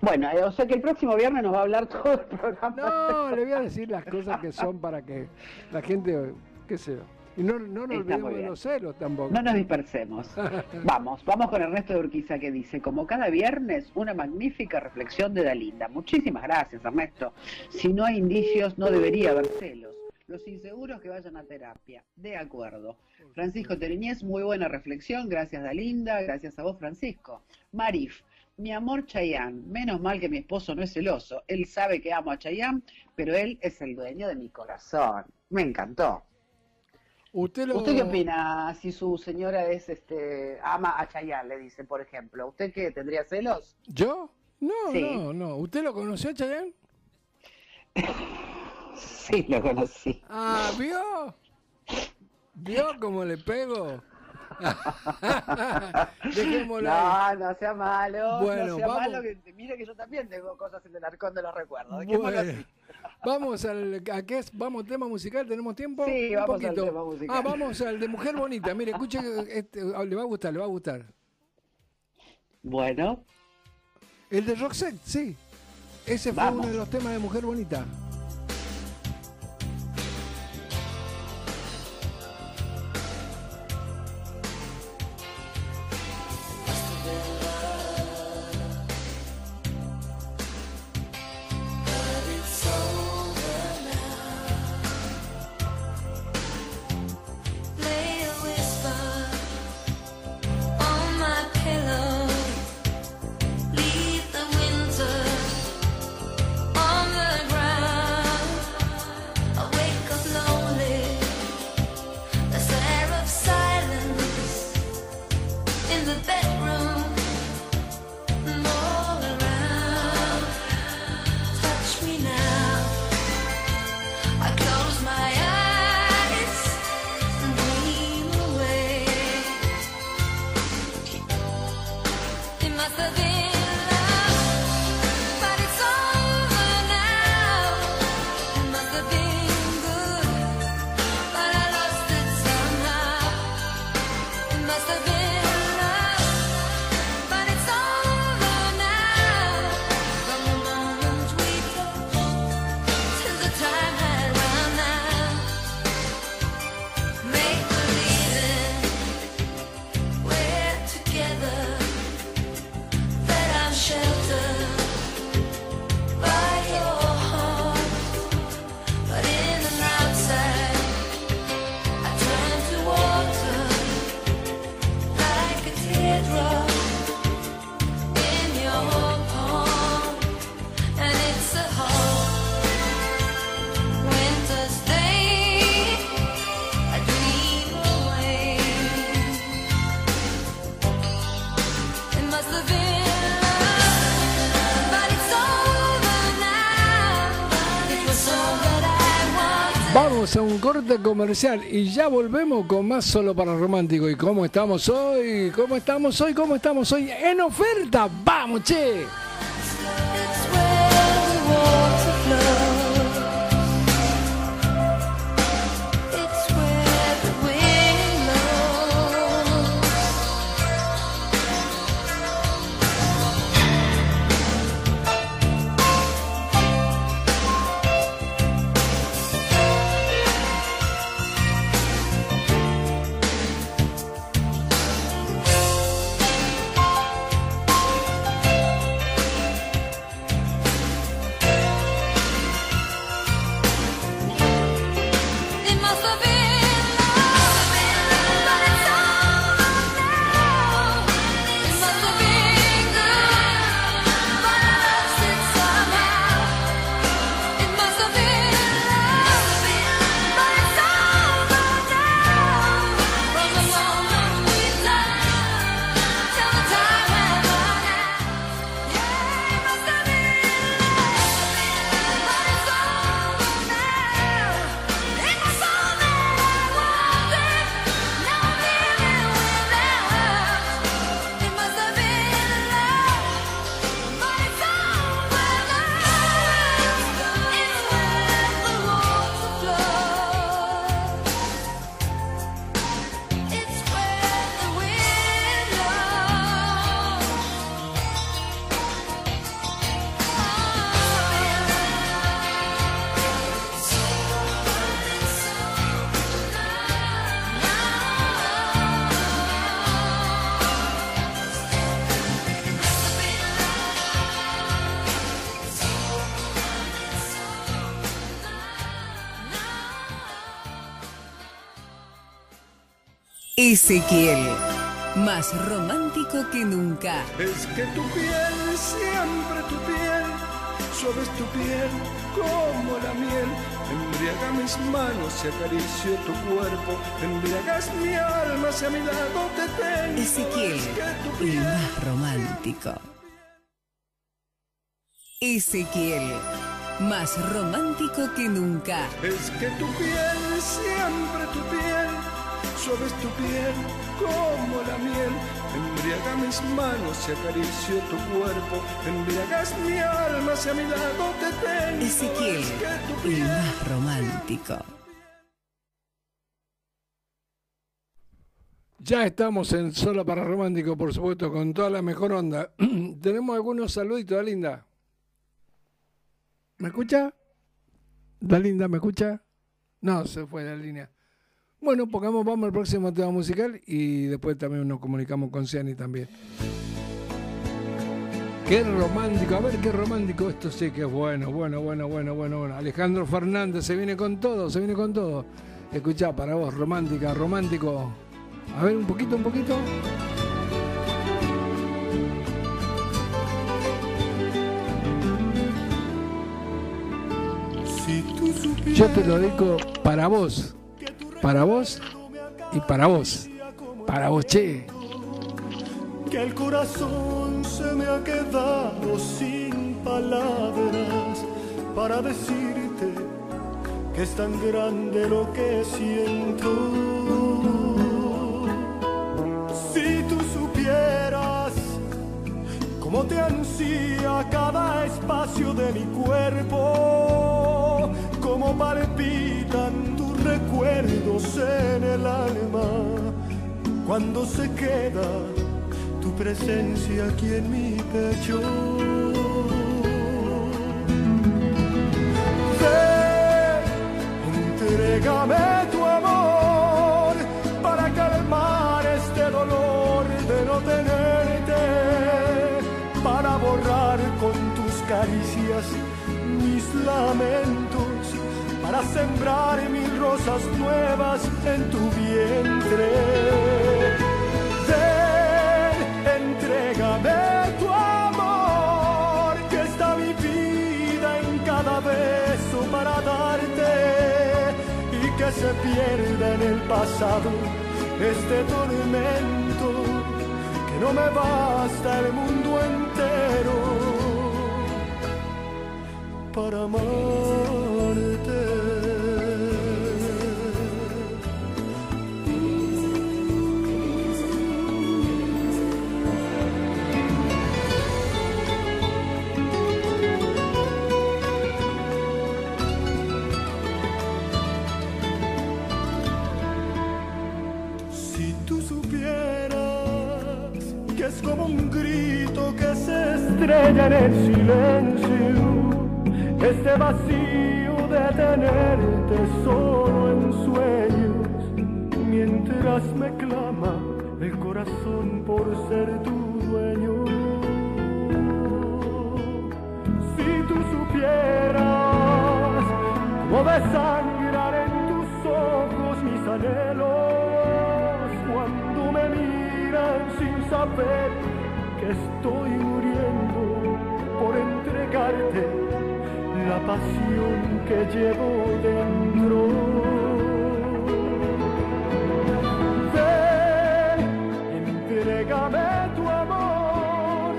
Bueno, eh, o sea que el próximo viernes nos va a hablar todo el programa. No, le voy a decir las cosas que son para que la gente, qué sé yo. Y no, no nos Está olvidemos de los celos tampoco. No nos dispersemos. <laughs> Vamos, vamos con Ernesto de Urquiza que dice, como cada viernes, una magnífica reflexión de Dalinda. Muchísimas gracias, Ernesto. Si no hay indicios, no debería haber celos. Los inseguros que vayan a terapia. De acuerdo. Francisco Teriñez, muy buena reflexión. Gracias, Dalinda. Gracias a vos, Francisco. Marif, mi amor Chayán. Menos mal que mi esposo no es celoso. Él sabe que amo a Chayán, pero él es el dueño de mi corazón. Me encantó. ¿Usted, lo... ¿Usted qué opina si su señora es este ama a Chayanne, le dice, por ejemplo? ¿Usted qué tendría celos? ¿Yo? No, Sí. no, no. ¿Usted lo conoció, Chayanne? <laughs> Sí, lo conocí. Ah, ¿vio? ¿Vio cómo le pego? <laughs> Dejémoslo. No, no sea malo. Bueno, no sea vamos. malo. Que, mire que yo también tengo cosas en el arcón de los recuerdos. Bueno, así. <laughs> vamos al a qué es, vamos tema musical, ¿tenemos tiempo? Sí, Un vamos al poquito. tema musical. Ah, vamos al de Mujer Bonita. Mire, escuche, este, le va a gustar, le va a gustar. Bueno, El de Roxette, sí. Ese fue Vamos. uno de los temas de Mujer Bonita. Un corte comercial y ya volvemos con más solo para romántico. ¿Y cómo estamos hoy? ¿Cómo estamos hoy? ¿Cómo estamos hoy? En oferta. ¡Vamos, che! Ezequiel, más romántico que nunca. Es que tu piel, siempre tu piel, suave es tu piel como la miel. Embriaga mis manos y acaricio tu cuerpo. Embriagas mi alma, si a mi lado te tengo. Ezequiel, Es que el más romántico. Ezequiel, más romántico que nunca. Es que tu piel, siempre tu piel, suave es tu piel como la miel. Embriaga mis manos y acaricio tu cuerpo. Embriagas mi alma hacia mi lado te tengo. Ezequiel, Es que tu el piel más romántico. Ya estamos en Solo para Romántico, por supuesto, con toda la mejor onda. <clears throat> Tenemos algunos saluditos, Dalinda. ¿Me escucha? Dalinda, ¿me escucha? No, se fue de la línea. Bueno, pongamos, vamos al próximo tema musical y después también nos comunicamos con Ciani también. Qué romántico, a ver qué romántico, esto sí que es bueno, bueno, bueno, bueno, bueno, bueno. Alejandro Fernández se viene con todo, se viene con todo. Escuchá, para vos, romántica, romántico. A ver, un poquito, un poquito. Yo te lo dedico para vos, para vos y para vos. Para vos, che. que el corazón se me ha quedado sin palabras para decirte que es tan grande lo que siento. Si tú supieras cómo te ansía cada espacio de mi cuerpo, cómo palpitan tus recuerdos en el alma cuando se queda tu presencia aquí en mi pecho. Entrégame tu amor para calmar este dolor de no tenerte, para borrar con tus caricias mis lamentos, para sembrar mil rosas nuevas en tu vientre. Ven, entrégame tu amor, que está mi vida en cada beso para darte y que se pierda en el pasado este tormento, que no me basta el mundo entero para amarte. Estrella en el silencio, este vacío de tenerte solo en sueños, mientras me clama el corazón por ser tu dueño. Si tú supieras cómo desangrar en tus ojos mis anhelos cuando me miran sin saber la pasión que llevo dentro. Ven, entrégame tu amor,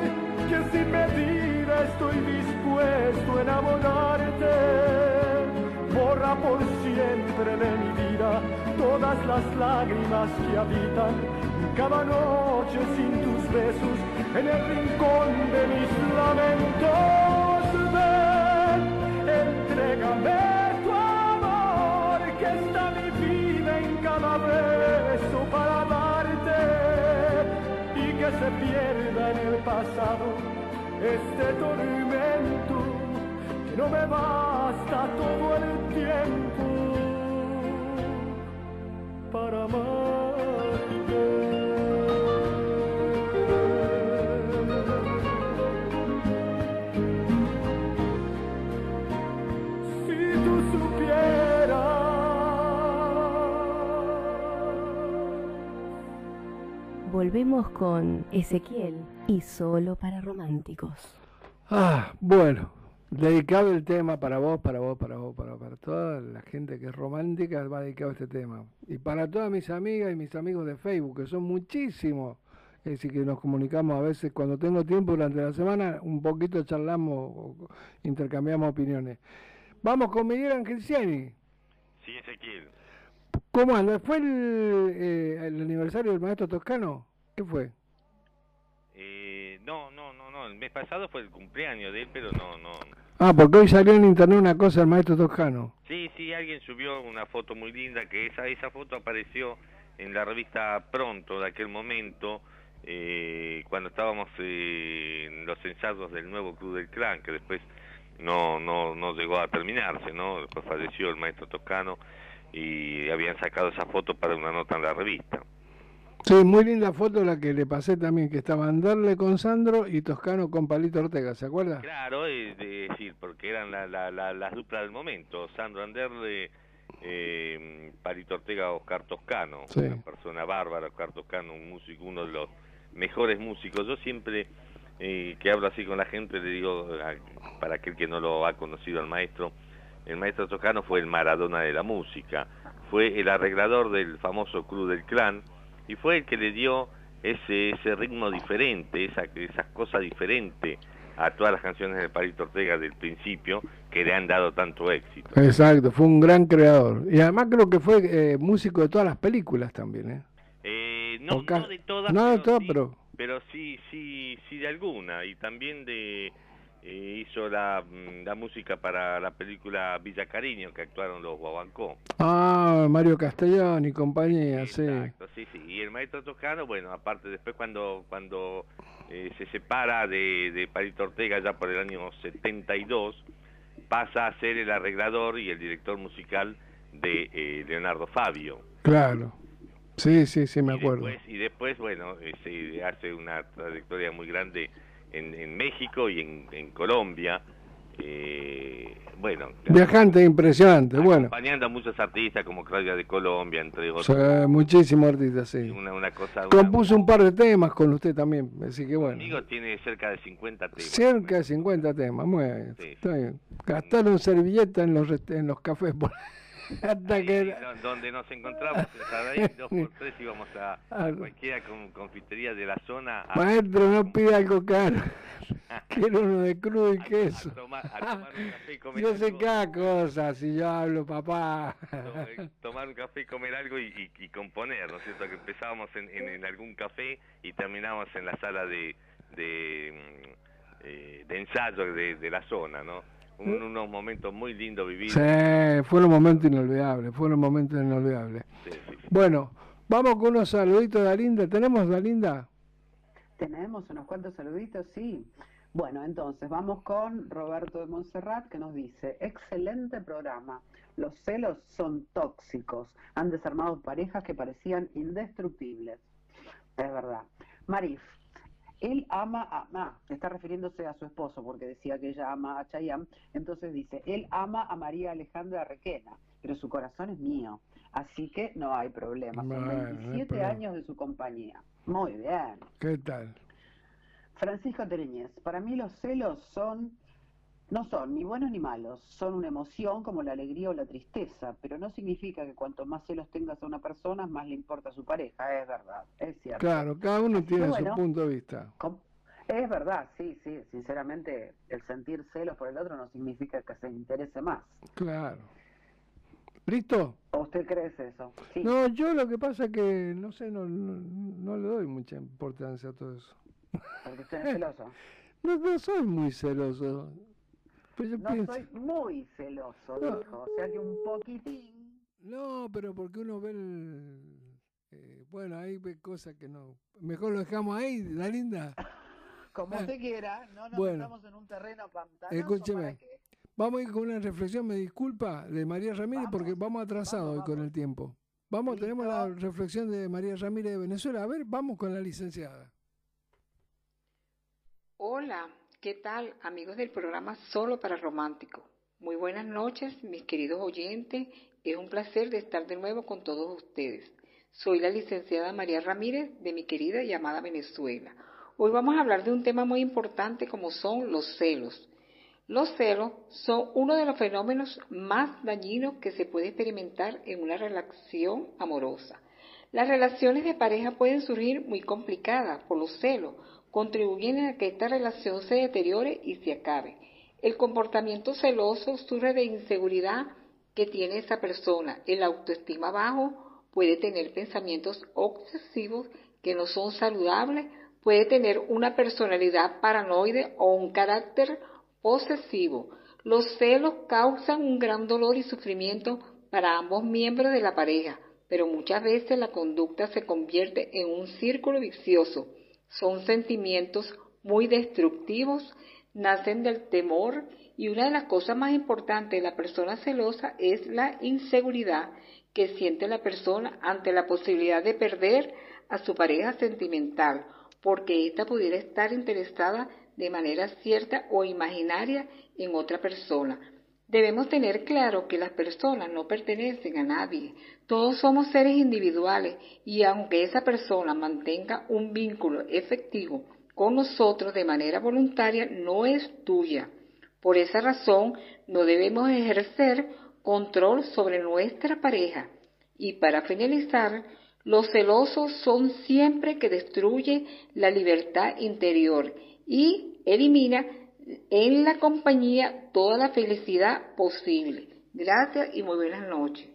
que sin medida estoy dispuesto a enamorarte. Borra por siempre de mi vida todas las lágrimas que habitan cada noche sin tus besos en el rincón de mis lamentos. Que se pierda en el pasado este tormento que no me basta todo el tiempo para amarte. Volvemos con Ezequiel y solo para románticos. Ah, bueno, dedicado el tema para vos, para vos, para vos, para, para toda la gente que es romántica, va dedicado este tema. Y para todas mis amigas y mis amigos de Facebook, que son muchísimos. Es decir, que nos comunicamos a veces cuando tengo tiempo durante la semana, un poquito charlamos, o intercambiamos opiniones. Vamos con Miguel Angelciani. Sí, Ezequiel. ¿Cómo anda? ¿Fue el, eh, el aniversario del maestro Toscano? ¿Qué fue? Eh, no, no, no, no. El mes pasado fue el cumpleaños de él, pero no, no. Ah, porque hoy salió en internet una cosa del maestro Toscano. Sí, sí, alguien subió una foto muy linda, que esa, esa foto apareció en la revista Pronto de aquel momento, eh, cuando estábamos eh, en los ensayos del nuevo Club del Clan, que después no, no, no llegó a terminarse, ¿no? Después falleció el maestro Toscano y habían sacado esa foto para una nota en la revista. Sí, muy linda foto la que le pasé también, que estaba Anderle con Sandro y Toscano con Palito Ortega, ¿se acuerda? Claro, es de decir, porque eran la, la, la, las duplas del momento, Sandro Anderle, eh, Palito Ortega, Oscar Toscano, Sí. una persona bárbara, Oscar Toscano, un músico, uno de los mejores músicos. Yo siempre eh, que hablo así con la gente le digo, para aquel que no lo ha conocido al maestro, el maestro Toscano fue el Maradona de la música, fue el arreglador del famoso Club del Clan y fue el que le dio ese, ese ritmo diferente, esa, esas cosas diferentes a todas las canciones de Palito Ortega del principio que le han dado tanto éxito. Exacto, fue un gran creador. Y además creo que fue eh, músico de todas las películas también, ¿eh? Eh, no, no de todas, no de pero sí- pero- pero sí, sí, sí de alguna. Y también de hizo la, mm, la música para la película Villa Cariño que actuaron los Guabancó. Ah, Mario Castellón y compañía, sí. Exacto, sí, sí. Y el maestro Toscano, bueno, aparte después cuando cuando eh, se separa de, de Palito Ortega ya por el año 72, pasa a ser el arreglador y el director musical de eh, Leonardo Fabio. Claro. Sí, sí, sí, me acuerdo. Después- y después, bueno, eh, se hace una trayectoria muy grande en, en México y en, en Colombia. Eh, bueno, Viajante impresionante, bueno. acompañando a muchos artistas como Claudia de Colombia, entre otros. Sí, muchísimos artistas, sí. Una, una cosa. una- Compuso un par de temas con usted también, así que bueno. Conmigo tiene cerca de 50 temas. Cerca de 50 temas, muy bien. Está bien. Gastaron servilleta en los, en los cafés por- <laughs> hasta que... Do- Donde nos encontramos en Sadaí, <laughs> dos por tres íbamos a Ah. cualquiera con confitería de la zona a, Maestro, no pida algo caro. <laughs> Quiero uno de crudo y queso. a tomar, a tomar un café y comer Yo sé algo. cada cosa, si yo hablo, papá. to- tomar un café y comer algo y, y- y componer, ¿no es cierto? Que empezábamos en, en- en algún café y terminábamos en la sala de, de, mm, eh, de ensayo de, de la zona, ¿no? Un- unos momentos muy lindos vividos. Sí, fueron momentos inolvidables, fueron momentos inolvidables. Sí, sí, sí. Bueno, vamos con unos saluditos de Alinda. ¿Tenemos Dalinda? Tenemos unos cuantos saluditos, sí. Bueno, entonces vamos con Roberto de Montserrat que nos dice, excelente programa. Los celos son tóxicos. Han desarmado parejas que parecían indestructibles. Es verdad. Marif, él ama a... Ah, está refiriéndose a su esposo porque decía que ella ama a Chayanne. Entonces dice, él ama a María Alejandra Requena, pero su corazón es mío. Así que no hay problema. Son Bueno, no hay 27 problema. años de su compañía. Muy bien. ¿Qué tal? Francisco Tereñez, para mí los celos son, no son ni buenos ni malos, son una emoción como la alegría o la tristeza, pero no significa que cuanto más celos tengas a una persona, más le importa a su pareja, es verdad, es cierto. Claro, cada uno tiene bueno. su punto de vista. Es verdad, sí, sí, sinceramente el sentir celos por el otro no significa que se interese más. Claro. ¿Listo? ¿O usted cree eso? Sí. No, yo lo que pasa es que, no sé, no, no, no le doy mucha importancia a todo eso. Porque usted es celoso. <laughs> No, no soy muy celoso. Pues yo No pienso- soy muy celoso, No. dijo, o sea que un poquitín. No, pero porque uno ve el... eh, bueno, ahí ve cosas que no... Mejor lo dejamos ahí, la linda. <laughs> Como usted quiera, no nos Bueno. metamos en un terreno pantanoso Escúcheme. para que... Vamos a ir con una reflexión, me disculpa, de María Ramírez, porque vamos atrasados hoy con el tiempo. Vamos, tenemos la reflexión de María Ramírez de Venezuela. A ver, vamos con la licenciada. Hola, ¿qué tal amigos del programa Solo para Romántico? Muy buenas noches, mis queridos oyentes. Es un placer de estar de nuevo con todos ustedes. Soy la licenciada María Ramírez de mi querida y amada Venezuela. Hoy vamos a hablar de un tema muy importante como son los celos. Los celos son uno de los fenómenos más dañinos que se puede experimentar en una relación amorosa. Las relaciones de pareja pueden surgir muy complicadas por los celos, contribuyen a que esta relación se deteriore y se acabe. El comportamiento celoso surge de inseguridad que tiene esa persona, el autoestima bajo puede tener pensamientos obsesivos que no son saludables, puede tener una personalidad paranoide o un carácter posesivo. Los celos causan un gran dolor y sufrimiento para ambos miembros de la pareja, pero muchas veces la conducta se convierte en un círculo vicioso. Son sentimientos muy destructivos, nacen del temor y una de las cosas más importantes de la persona celosa es la inseguridad que siente la persona ante la posibilidad de perder a su pareja sentimental, porque ésta pudiera estar interesada de manera cierta o imaginaria en otra persona. Debemos tener claro que las personas no pertenecen a nadie. Todos somos seres individuales y aunque esa persona mantenga un vínculo efectivo con nosotros de manera voluntaria, no es tuya. Por esa razón, no debemos ejercer control sobre nuestra pareja. Y para finalizar, los celosos son siempre que destruye la libertad interior y elimina en la compañía toda la felicidad posible. Gracias y muy buenas noches.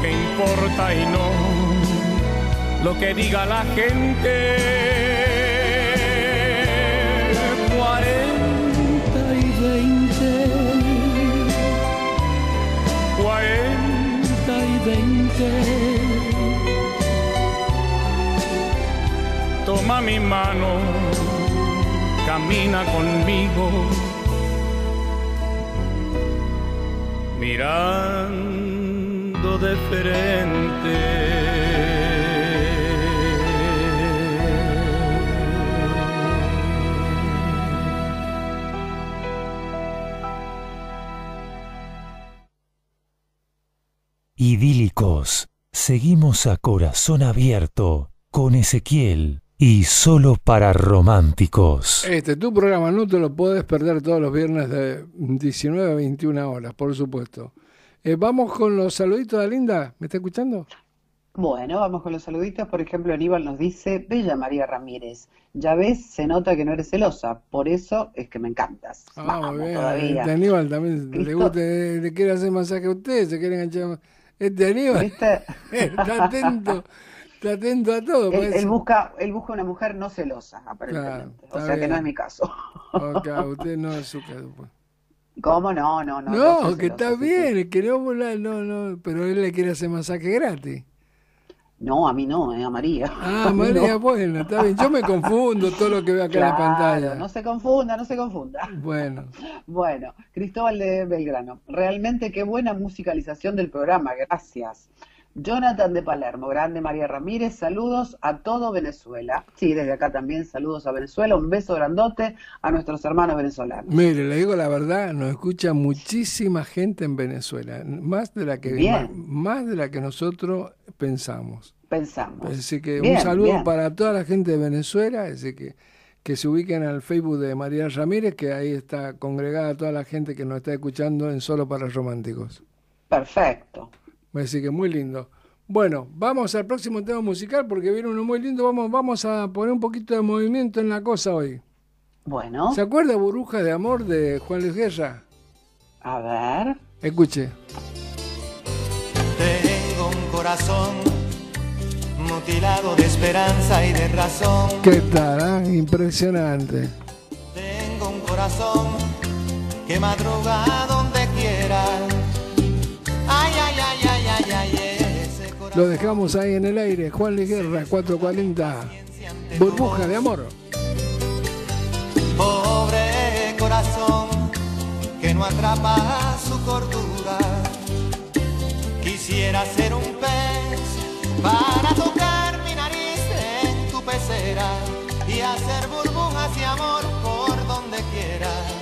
que importa y no lo que diga la gente. Cuarenta y veinte, cuarenta y veinte. Toma mi mano, camina conmigo, mirando mirando idílicos, seguimos a corazón abierto con Ezequiel y solo para románticos. Este, tu programa no te lo puedes perder todos los viernes de 19 a 21 horas, por supuesto. Eh, vamos con los saluditos de Linda. ¿Me está escuchando? Bueno, vamos con los saluditos. Por ejemplo, Aníbal nos dice, Bella María Ramírez, ya ves, se nota que no eres celosa, por eso es que me encantas. Ah, Vamos bien. todavía. Este Aníbal también le gusta, le quiere hacer masaje a usted, se quiere enganchar. Este Aníbal <laughs> está atento, está atento a todo. Él, parece. él busca, él busca una mujer no celosa, aparentemente. está o sea que no es mi caso. Ok, <laughs> usted no es su caso. pues. ¿Cómo no? No, no. No, que está bien, que no, no, no, pero él le quiere hacer masaje gratis. No, a mí no, eh, a María. Ah, A <laughs> María, no. bueno, está bien. Yo me confundo todo lo que veo acá en la pantalla. No se confunda, no se confunda. Bueno, <laughs> Bueno, Cristóbal de Belgrano, realmente qué buena musicalización del programa, gracias. Jonathan de Palermo, grande María Ramírez, saludos a todo Venezuela. Sí, desde acá también saludos a Venezuela, un beso grandote a nuestros hermanos venezolanos. mire, le digo la verdad, nos escucha muchísima gente en Venezuela, más de la que Bien. más, más de la que nosotros pensamos. Pensamos. Así que Bien, un saludo bien. para toda la gente de Venezuela, así que que se ubiquen al Facebook de María Ramírez, que ahí está congregada toda la gente que nos está escuchando en Solo para Románticos. Perfecto. Así que muy lindo. Bueno, vamos al próximo tema musical porque viene uno muy lindo. Vamos, vamos a poner un poquito de movimiento en la cosa hoy. Bueno, ¿Se acuerda Burbuja de Amor de Juan Luis Guerra? a ver. Escuche. Tengo un corazón mutilado de esperanza y de razón. ¿Qué tal? ah? Impresionante. Tengo un corazón que madruga donde quiera. Lo dejamos ahí en el aire. Juan Luis Guerra, 440. Burbuja de Amor. Pobre corazón que no atrapa su cordura. Quisiera ser un pez para tocar mi nariz en tu pecera y hacer burbujas de amor por donde quiera.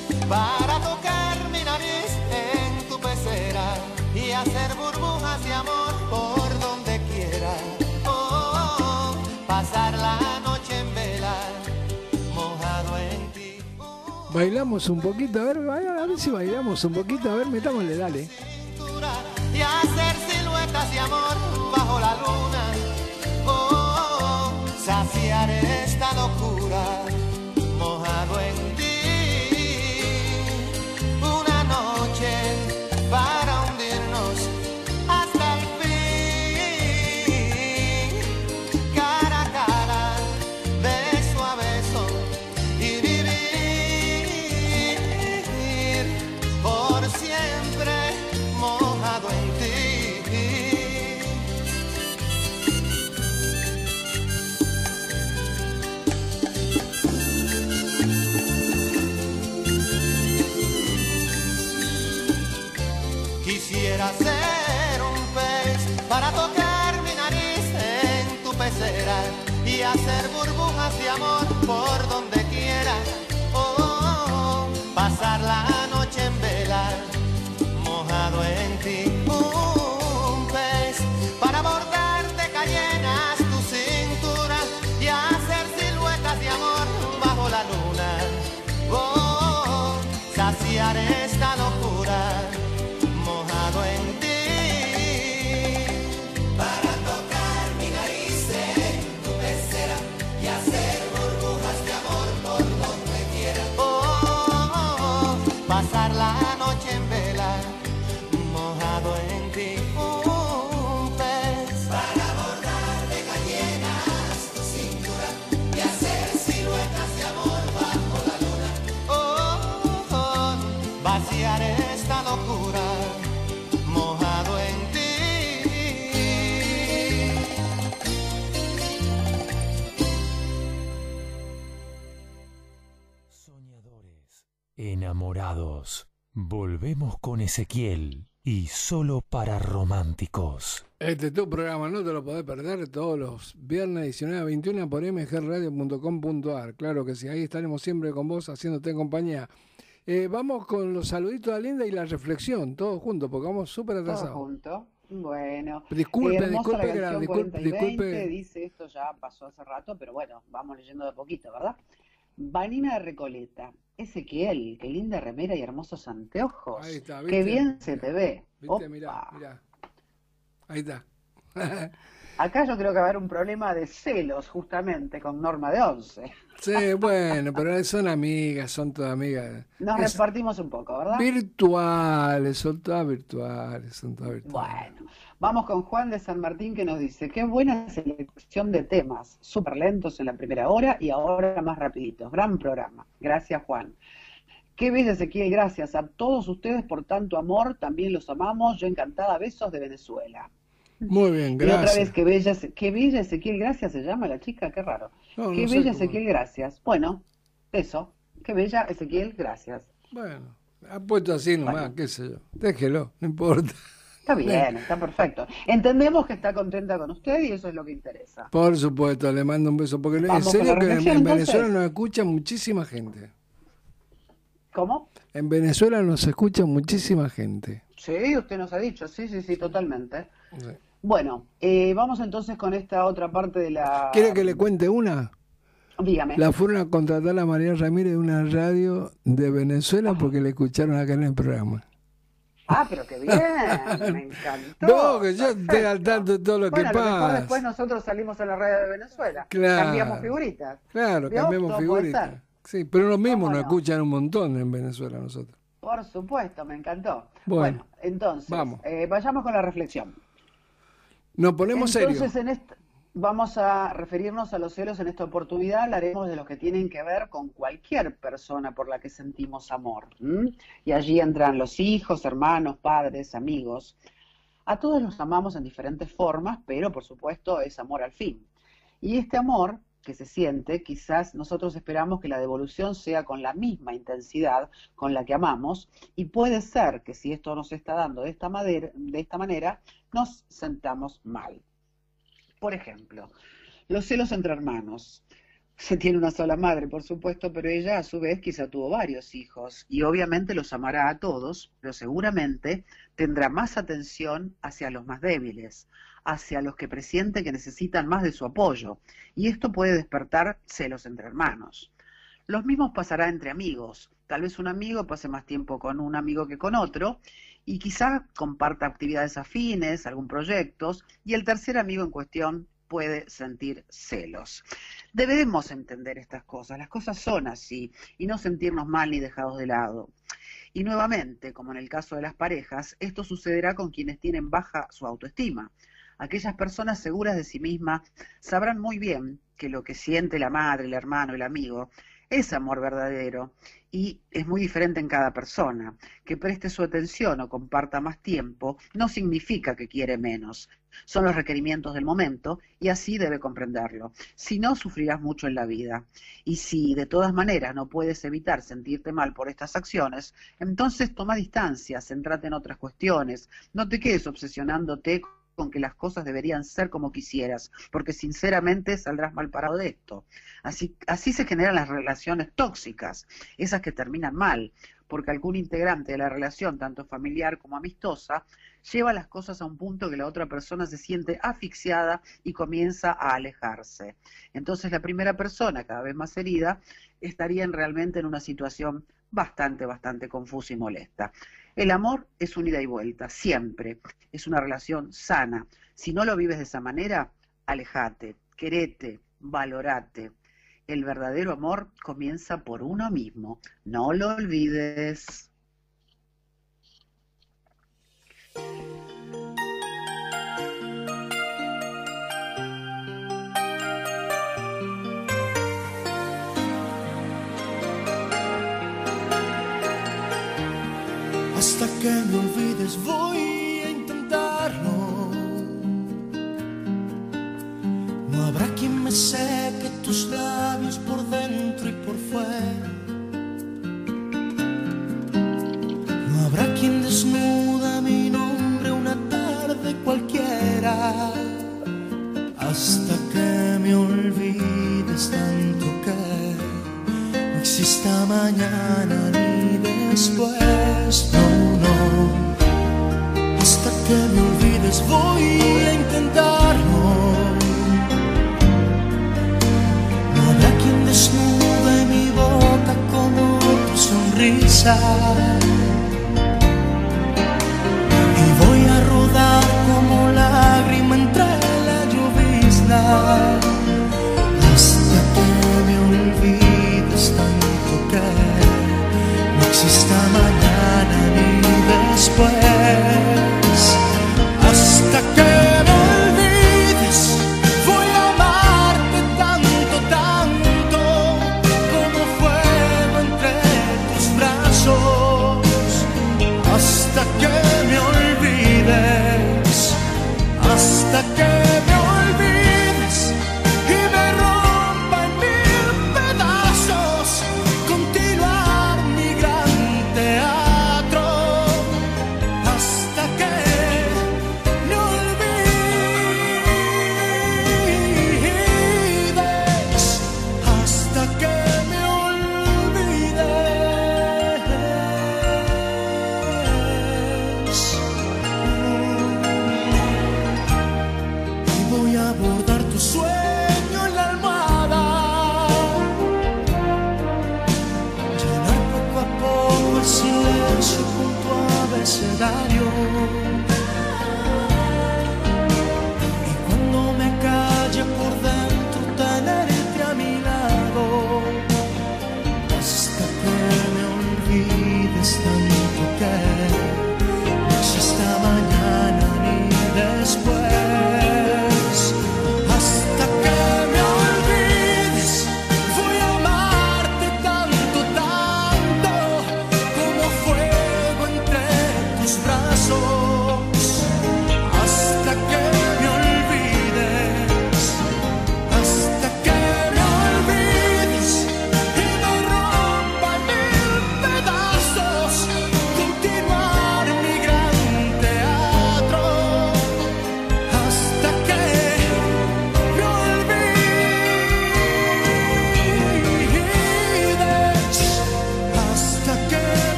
para tocar mi nariz en tu pecera y hacer burbujas de amor por donde quiera. Oh, oh, oh, pasar la noche en vela, mojado en ti. Bailamos un poquito, a ver, a ver si bailamos un poquito, a ver, metámosle, dale. y hacer siluetas de amor bajo la luna. Oh, oh, oh, saciar esta locura mojado en hacer burbujas de amor por donde quiera. Enamorados. Volvemos con Ezequiel y solo para románticos. Este es tu programa, no te lo podés perder todos los viernes 19 a 21 por mgradio.com.ar. Claro que sí, ahí estaremos siempre con vos haciéndote compañía. Eh, vamos con los saluditos de Linda y la reflexión, todos juntos, porque vamos súper Todo atrasados. junto. Bueno. Disculpe, disculpe la disculpe- 40 y 20, disculpe. dice esto ya pasó hace rato, pero bueno, vamos leyendo de poquito, ¿verdad? Vanina de Recoleta. Ezequiel, qué linda remera y hermosos anteojos. Ahí está, Qué ¿viste? bien se te ve. Viste, Opa. mirá, mirá. Ahí está. <laughs> Acá yo creo que va a haber un problema de celos, justamente, con Norma de Once. Sí, bueno, pero son amigas, son todas amigas. Nos Es- repartimos un poco, ¿verdad? Virtuales, son todas virtuales, son todas virtuales. Bueno, vamos con Juan de San Martín que nos dice, qué buena selección de temas, súper lentos en la primera hora y ahora más rapiditos. Gran programa. Gracias, Juan. Qué bella Ezequiel, gracias a todos ustedes por tanto amor, también los amamos, yo encantada, besos de Venezuela. Muy bien, Y otra gracias. vez, qué bella, qué bella Ezequiel, gracias se llama la chica, qué raro. No, qué bella. Ezequiel, gracias. Bueno, eso, qué bella Ezequiel, gracias. Bueno, ha puesto así nomás, qué sé yo. Déjelo, no importa. Está bien, está perfecto. Entendemos que está contenta con usted y eso es lo que interesa. Por supuesto, le mando un beso, porque en Vamos serio que en, reflexión, en entonces. Venezuela nos escucha muchísima gente. ¿Cómo? En Venezuela nos escucha muchísima gente. Sí, usted nos ha dicho, sí, sí, sí, totalmente. Sí. Bueno, eh, vamos entonces con esta otra parte de la... ¿Quiere que le cuente una? Dígame. La fueron a contratar a María Ramírez de una radio de Venezuela porque le escucharon acá en el programa. Ah, pero qué bien, me <laughs> encantó. No, que yo esté al tanto de todo lo Bueno, que a lo mejor pasa. después nosotros salimos a la radio de Venezuela. Claro. Cambiamos figuritas. Claro, puede figuritas. Sí, pero lo mismo ¿Cómo nos no? escuchan un montón en Venezuela nosotros. Por supuesto, me encantó. Bueno, entonces, vamos. eh, vayamos con la reflexión. Nos ponemos Entonces, serios. en esta, vamos a referirnos a los celos en esta oportunidad. Hablaremos de los que tienen que ver con cualquier persona por la que sentimos amor. ¿m? Y allí entran los hijos, hermanos, padres, amigos. A todos los amamos en diferentes formas, pero por supuesto es amor al fin. Y este amor que se siente, quizás nosotros esperamos que la devolución sea con la misma intensidad con la que amamos, y puede ser que si esto nos está dando de esta, de esta manera, nos sentamos mal. Por ejemplo, los celos entre hermanos. Se tiene una sola madre, por supuesto, pero ella a su vez quizá tuvo varios hijos y obviamente los amará a todos, pero seguramente tendrá más atención hacia los más débiles, hacia los que presiente que necesitan más de su apoyo, y esto puede despertar celos entre hermanos. Los mismos pasará entre amigos. Tal vez un amigo pase más tiempo con un amigo que con otro y quizá comparta actividades afines, algún proyecto, y el tercer amigo en cuestión puede sentir celos. Debemos entender estas cosas, las cosas son así y no sentirnos mal ni dejados de lado. Y nuevamente, como en el caso de las parejas, esto sucederá con quienes tienen baja su autoestima. Aquellas personas seguras de sí mismas sabrán muy bien que lo que siente la madre, el hermano, el amigo es amor verdadero y es muy diferente en cada persona. Que preste su atención o comparta más tiempo no significa que quiere menos. Son los requerimientos del momento y así debe comprenderlo. Si no, sufrirás mucho en la vida. Y si de todas maneras no puedes evitar sentirte mal por estas acciones, entonces toma distancia, centrate en otras cuestiones. No te quedes obsesionándote con que las cosas deberían ser como quisieras, porque sinceramente saldrás mal parado de esto. Así, así se generan las relaciones tóxicas, esas que terminan mal, porque algún integrante de la relación, tanto familiar como amistosa, lleva las cosas a un punto que la otra persona se siente asfixiada y comienza a alejarse. Entonces la primera persona, cada vez más herida, estaría en- realmente en una situación bastante, bastante confusa y molesta. El amor es un ida y vuelta, siempre. Es una relación sana. Si no lo vives de esa manera, alejate, querete, valorate. El verdadero amor comienza por uno mismo. No lo olvides. hasta que me olvides voy a intentarlo. No habrá quien me seque tus labios por dentro y por fuera. No habrá quien desnuda mi nombre una tarde cualquiera. Hasta que me olvides tanto que no exista mañana ni después voy a intentarlo. No habrá quien desnude mi boca como tu sonrisa. Y voy a rodar como lágrima entre la llovizna. Hasta que me olvides tanto que no exista mañana ni después.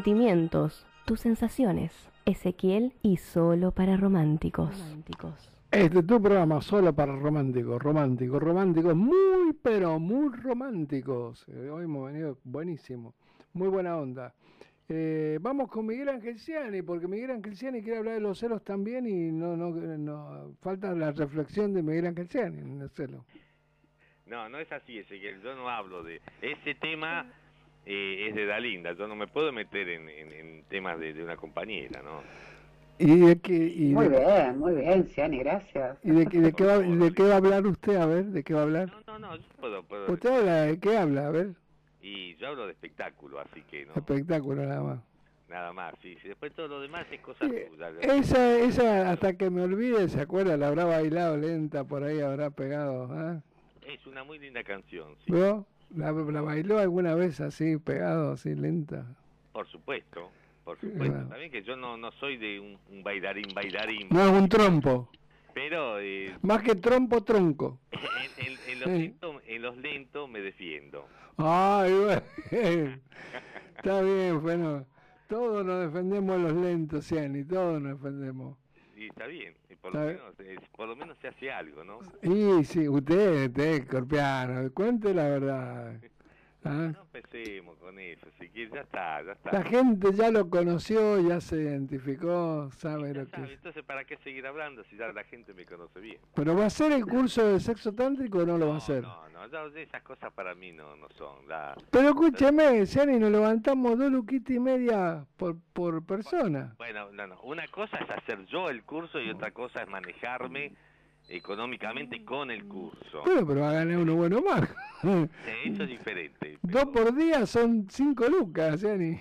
Sentimientos, tus sensaciones. Ezequiel y solo para románticos. Este es tu programa solo para románticos, románticos, románticos, muy pero muy románticos. Eh, Hoy hemos venido buenísimo, muy buena onda. Eh, vamos con Miguel Angelciani, porque Miguel Angelciani quiere hablar de los celos también y no, no, no falta la reflexión de Miguel Angelciani en el celo. No, no es así, Ezequiel. Yo no hablo de ese tema. Eh, es de Dalinda. Yo no me puedo meter en, en- en temas de, de una compañera, ¿no? ¿Y de qué, y Muy de, bien, muy bien, Ciani, gracias. y de, qué- de qué va, de qué va a hablar usted? A ver, ¿de qué va a hablar? No, no, yo puedo, puedo. ¿Usted habla de qué habla? A ver, Y yo hablo de espectáculo, así que no, espectáculo nada más. nada más. Sí, sí. Después todo lo demás es cosa tuya. Esa, esa, hasta que me olvide, ¿se acuerda? La habrá bailado lenta, por ahí habrá pegado, ¿ah? Es una muy linda canción, sí. ¿Vio? ¿La, la bailó alguna vez así, pegado, así, lenta? Por supuesto, por Sí, supuesto. También que yo no, no soy de un, un bailarín, bailarín. No es un trompo. Pero eh, Más que trompo, tronco. en, en- en los Sí. lentos, en los lentos me defiendo. Ay, bueno. Está bien, bueno. Todos nos defendemos de los lentos, Ciani, todos nos defendemos. Y está bien, por, lo menos, eh, por lo menos se hace algo, ¿no? Y sí, usted, usted, escorpiano, cuente la verdad. <laughs> ¿Ah? No empecemos con eso, si quieres, ya está, ya está. La gente ya lo conoció, ya se identificó, sabe lo que ¿Sabe? es. Entonces, ¿para qué seguir hablando si ya la gente me conoce bien? ¿Pero va a ser el curso de sexo tántrico o no lo va a hacer? No, no, ya esas cosas para mí no, no son. La... Pero escúcheme, Ciani, nos levantamos dos luquitas y media por, por persona. Bueno, no, no. Una cosa es hacer yo el curso y otra cosa es manejarme económicamente con el curso. Bueno, pero va a ganar uno bueno más. Eso es <laughs> diferente. Dos por día son cinco lucas, Ciani.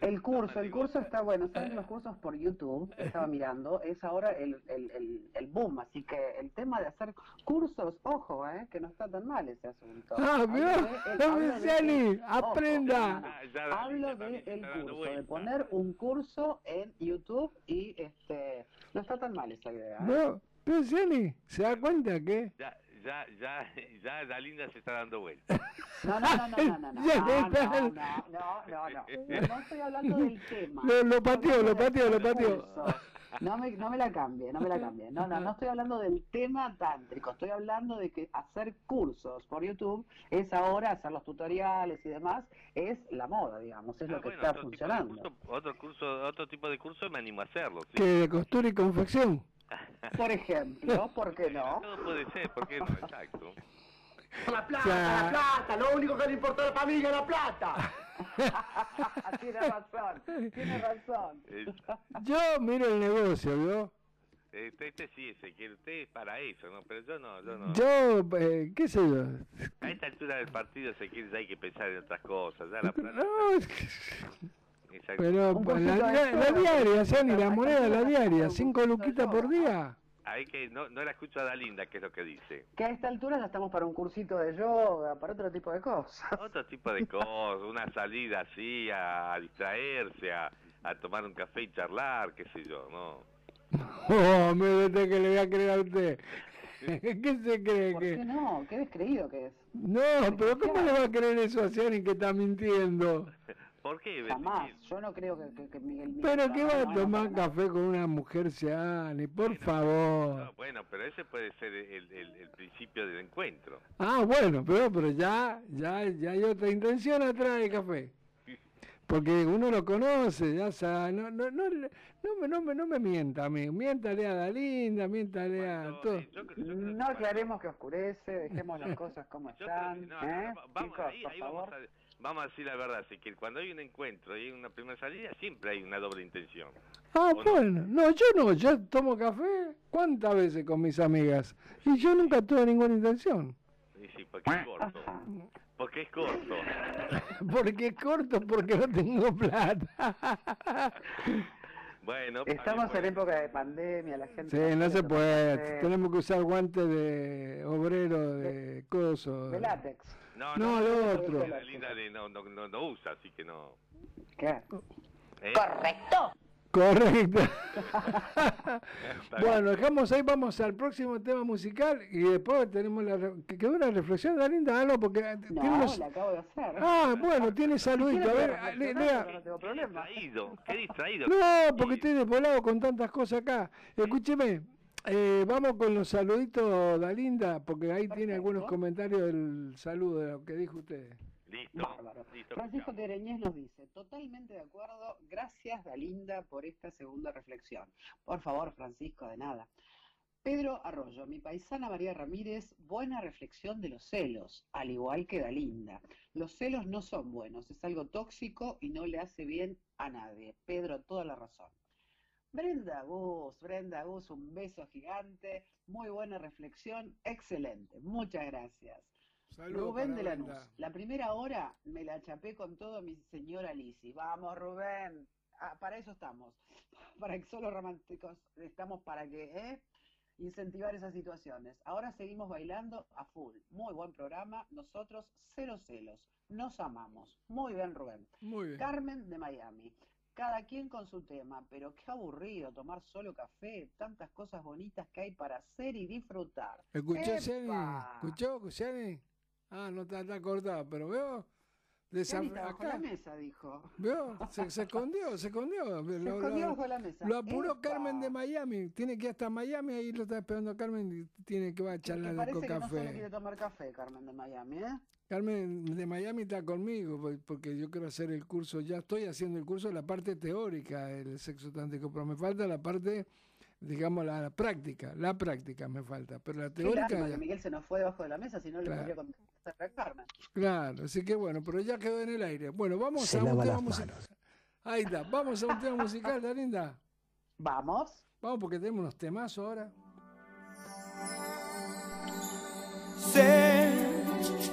El curso, el curso está bueno. ¿Saben los cursos por YouTube? Estaba mirando. Es ahora el, el, el, el boom. Así que el tema de hacer cursos, ojo, eh, que no está tan mal ese asunto. Ah, <laughs> el- ojo, aprenda. no. Hablo de el curso, de poner un curso en YouTube y este no está tan mal esa idea. ¿eh? No, pero Ciani, ¿se da cuenta que? Ya, ya, ya, ya la linda se está dando vuelta. No, no, no, no, no, no, no, no, no, no, no, no. No estoy hablando del tema. Lo, pateó, lo pateó, lo pateó. No me, no me la cambie, no me la cambie. No, no, no estoy hablando del tema tántrico, estoy hablando de que hacer cursos por YouTube es ahora, hacer los tutoriales y demás, es la moda, digamos, es lo que está funcionando. curso, otro curso, otro tipo de curso me animo a hacerlo. ¿sí? Que de costura y confección. Por ejemplo, ¿por qué no? Todo puede ser, ¿por qué no? Exacto. <laughs> La plata, Ya. la plata, lo único que le importa a la familia es la plata. <laughs> tiene razón, tiene razón. Yo miro el negocio, ¿vio? Este, este sí, Ezequiel, usted es para eso, ¿no? Pero yo no, yo no. Yo, eh, qué sé yo. A esta altura del partido, Ezequiel, ya hay que pensar en otras cosas. Ya la plata. No, es que- Exacto. pero pues, la, la- la diaria, Ciani, la moneda la diaria, cinco luquitas por día. Hay que, no, no la escucho a Dalinda, que es lo que dice. Que a esta altura ya estamos para un cursito de yoga, para otro tipo de cosas. <laughs> Otro tipo de cosas, una salida así a, distraerse, a, a tomar un café y charlar, qué sé yo, ¿no? <laughs> Oh, me vete que le voy a creer a usted. <laughs> ¿Qué se cree ¿Por que? qué no? Qué descreído que es. No, pero ¿cómo le va a creer eso a Ciani que está mintiendo? ¿Por qué? Jamás. Yo no creo que, que, que Miguel Pero que va a tomar café con una mujer Ciani, por favor. No, bueno, pero ese puede ser el, el, el principio del encuentro. Ah, bueno, pero, pero ya, ya, ya hay otra intención atrás del café. Porque uno lo conoce, ya sabe, no, no, no, no, me, no, me, no me mienta a mí, miéntale a Dalinda, miéntale a todo. No aclaremos que oscurece, dejemos las cosas como <laughs> están. No, ¿eh? no, vamos, Chicos, ahí, por ahí vamos, favor. a, vamos a decir la verdad, así que cuando hay un encuentro y hay una primera salida, siempre hay una doble intención. Ah, bueno, no, yo no, yo tomo café cuántas veces con mis amigas y yo nunca tuve ninguna intención. Y sí, porque es corto. <laughs> Porque es corto. <laughs> Porque es corto, porque no tengo plata. <laughs> Bueno, Estamos en época de pandemia, la gente... Sí, no se puede, tenemos que usar guantes de obrero, de coso. De látex. No, No, lo otro. La linda de no, no, no, no usa, así que no. ¿Qué? ¿Eh? Correcto. Correcto. <laughs> <laughs> Bueno, dejamos ahí, vamos al próximo tema musical y después tenemos la... que quedó una reflexión de linda, ah, no, porque eh, No, tiene unos- la acabo de hacer. Ah, bueno, tiene saludito, a ver, lea. No tengo problema. distraído, qué distraído. No, porque estoy desvolado con tantas cosas acá. Escúcheme, eh, vamos con los saluditos, Dalinda, porque ahí tiene algunos comentarios del saludo de lo que dijo usted. Listo. Bárbaro. Francisco Tereñez nos dice, totalmente de acuerdo, gracias Dalinda por esta segunda reflexión. Por favor, Francisco, de nada. Pedro Arroyo, mi paisana María Ramírez, buena reflexión de los celos, al igual que Dalinda. Los celos no son buenos, es algo tóxico y no le hace bien a nadie. Pedro, toda la razón. Brenda Gus, Brenda Gus, un beso gigante, muy buena reflexión, excelente, muchas gracias. Saludos Rubén de la Brenda. La primera hora me la chapé con todo mi señora Lisi. Vamos, Rubén. Ah, para eso estamos. <laughs> Para que solo románticos estamos para que, ¿eh? Incentivar esas situaciones. Ahora seguimos bailando a full. Muy buen programa. Nosotros cero celos. Nos amamos. Muy bien, Rubén. Muy bien. Carmen de Miami. Cada quien con su tema, pero qué aburrido tomar solo café, tantas cosas bonitas que hay para hacer y disfrutar. ¿Escuchó, Jenny? ¿Escuchó, Jenny? Ah, no está, está cortada, pero veo. Bajo acá, la mesa, dijo. ¿Veo? Se, se escondió, se escondió. Se escondió bajo la mesa. lo apuró ¡Epa! Carmen de Miami. Tiene que ir hasta Miami, ahí lo está esperando Carmen y tiene que va a charlar parece con que no solo café. quiere tomar café, Carmen de Miami, ¿eh? Carmen de Miami está conmigo por- porque yo quiero hacer el curso, ya estoy haciendo el curso de la parte teórica del sexo tántrico, pero me falta la parte, digamos, la, la práctica, la práctica me falta, pero la teórica ya- que Miguel se nos fue debajo de la mesa, si no le Claro. podría contestar a Carmen. Claro, así que bueno, pero ya quedó en el aire. Bueno, vamos Se a un tema musical. Ahí está, vamos a un tema musical, ¿está linda? Vamos. Vamos porque tenemos unos temazos ahora. Sé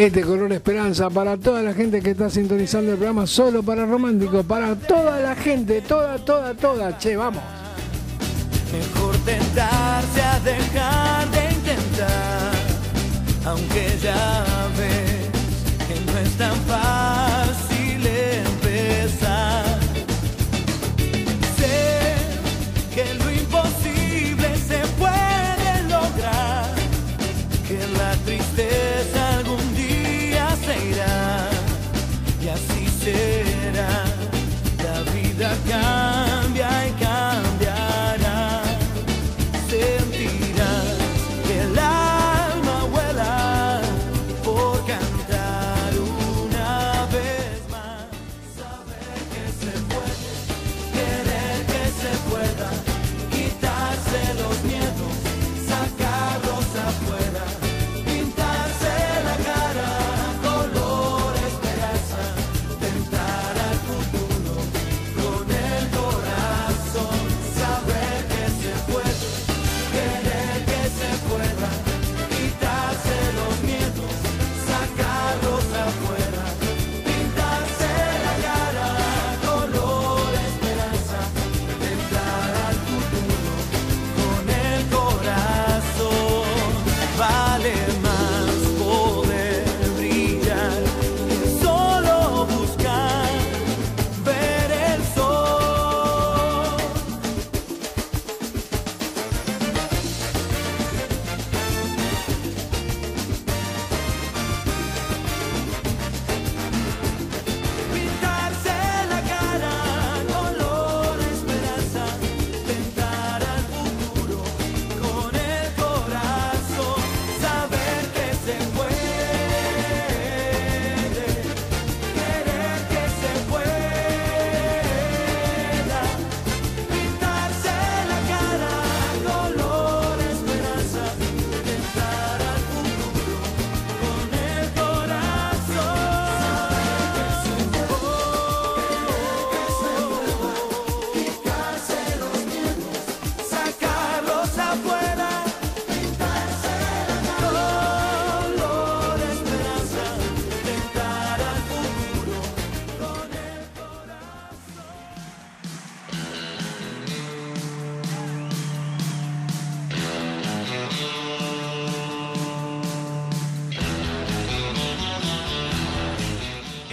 Este color esperanza para toda la gente que está sintonizando el programa solo para romántico, para toda la gente, toda, toda, toda. Che, vamos. Mejor tentarse a dejar de intentar, aunque ya ves que no es tan fácil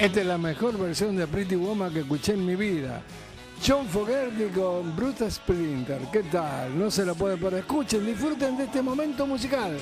Esta es la mejor versión de Pretty Woman que escuché en mi vida. John Fogerty con Bruce Sprinter. ¿Qué tal? No se la puede perder. Escuchen, disfruten de este momento musical.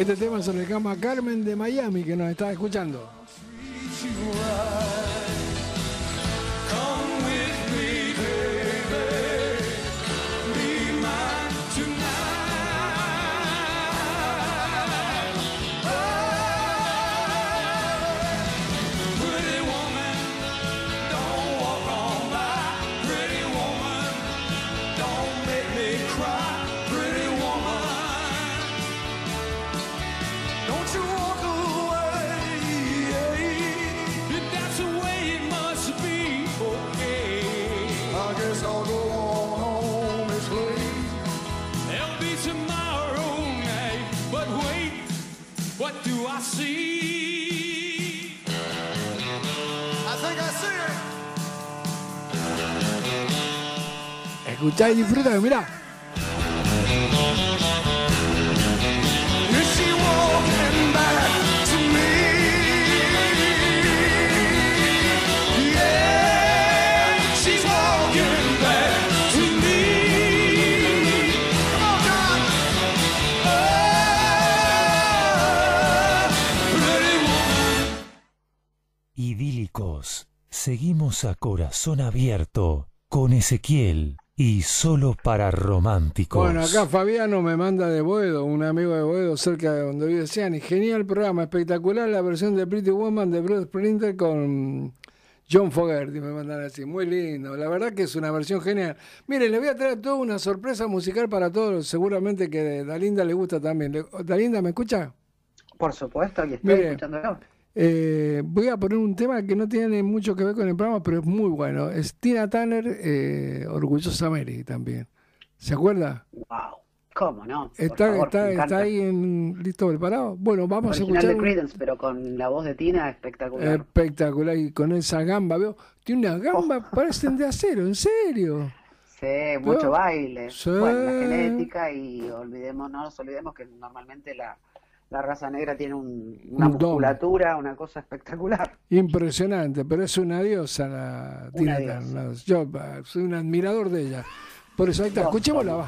Este tema se le llama Carmen de Miami, que nos está escuchando. John. Oh, pretty woman. Idílicos. Seguimos a corazón abierto con Ezequiel y solo para románticos. Bueno, acá Fabiano me manda de Boedo, un amigo de Boedo cerca de donde vive Ciani. Genial programa, espectacular la versión de Pretty Woman de Bruce Sprinter con John Fogerty, me mandan así. Muy lindo, la verdad que es una versión genial. Miren, le voy a traer toda una sorpresa musical para todos, seguramente que a Dalinda le gusta también. Dalinda, ¿me escucha? Por supuesto, y estoy Mire, escuchándolo. Eh, voy a poner un tema que no tiene mucho que ver con el programa, pero es muy bueno. Es Tina Turner, eh, Orgullosa Mary también. ¿Se acuerda? Wow, ¿cómo no? Está, favor, está, está ahí en listo preparado. Bueno, vamos a escuchar de un- Creedence, pero con la voz de Tina espectacular. espectacular y con esa gamba, veo, tiene una gamba, parecen de acero, en serio. Sí, mucho baile. Sí. Bueno, la genética y olvidemos, no nos olvidemos que normalmente la, la raza negra tiene un- una Un musculatura, una cosa espectacular. Impresionante, pero es una diosa la Tina diosa. Yo eh, soy un admirador de ella. Por eso ahí está, escuchémosla, va.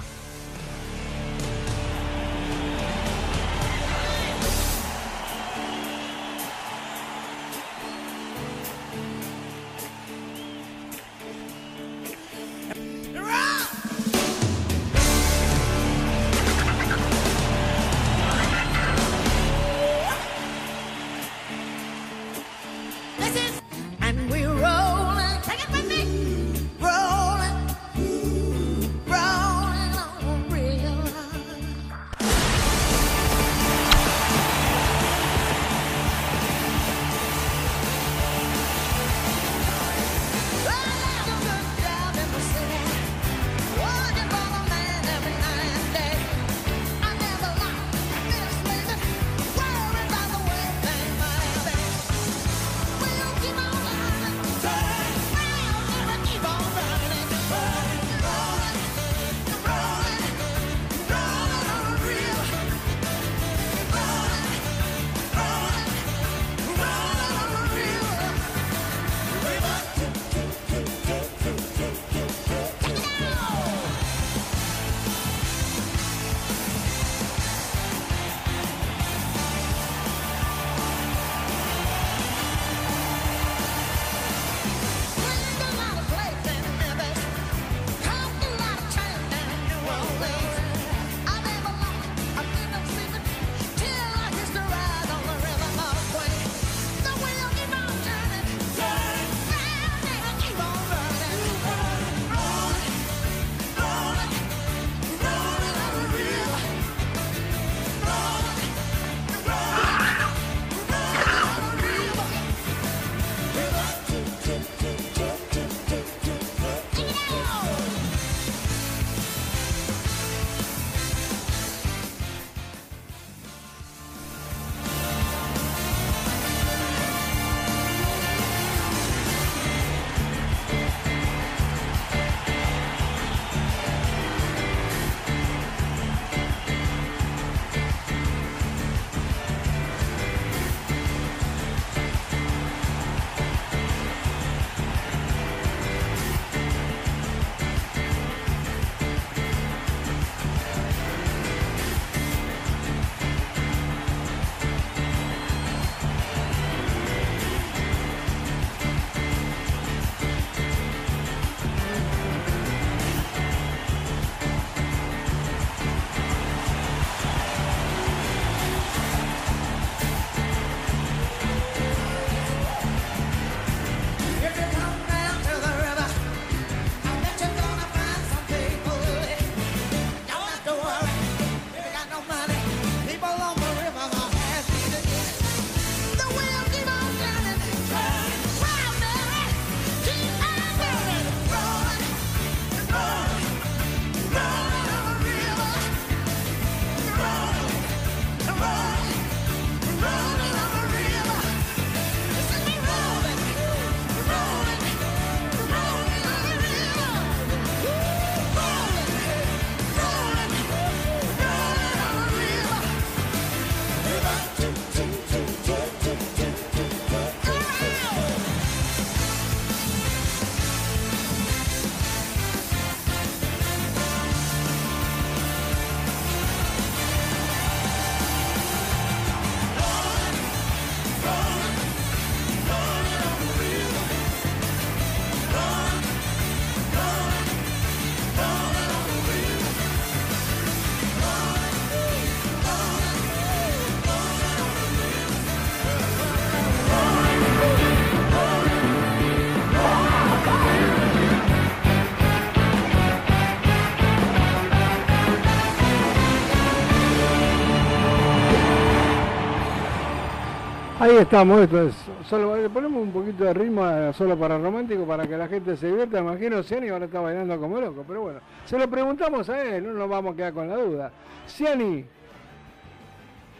Estamos, esto es solo le ponemos un poquito de ritmo a solo para romántico para que la gente se divierta, imagino Ciani ahora está bailando como loco, pero bueno, se lo preguntamos a él, no nos vamos a quedar con la duda. Ciani,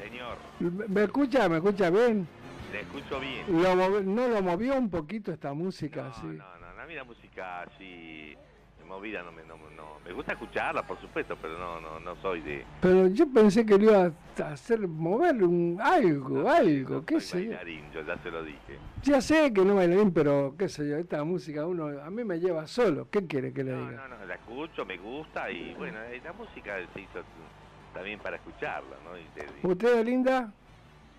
Señor, ¿me escucha? ¿Me escucha bien? le escucho bien. Lo ¿No lo movió un poquito esta música? así? No, no, no, a mí la música así movida no me, me gusta escucharla, por supuesto, pero no, no, no soy de Pero yo pensé que le iba a hacer mover un, algo, algo, qué sé yo. bailarín, yo ya se lo dije. Ya sé que no bailarín, pero qué sé yo, esta música uno a mí me lleva solo. ¿Qué quiere que le No, diga? no, no, la escucho, me gusta y bueno, eh, la música se hizo también para escucharla, ¿no? Y te- ¿Usted, Linda?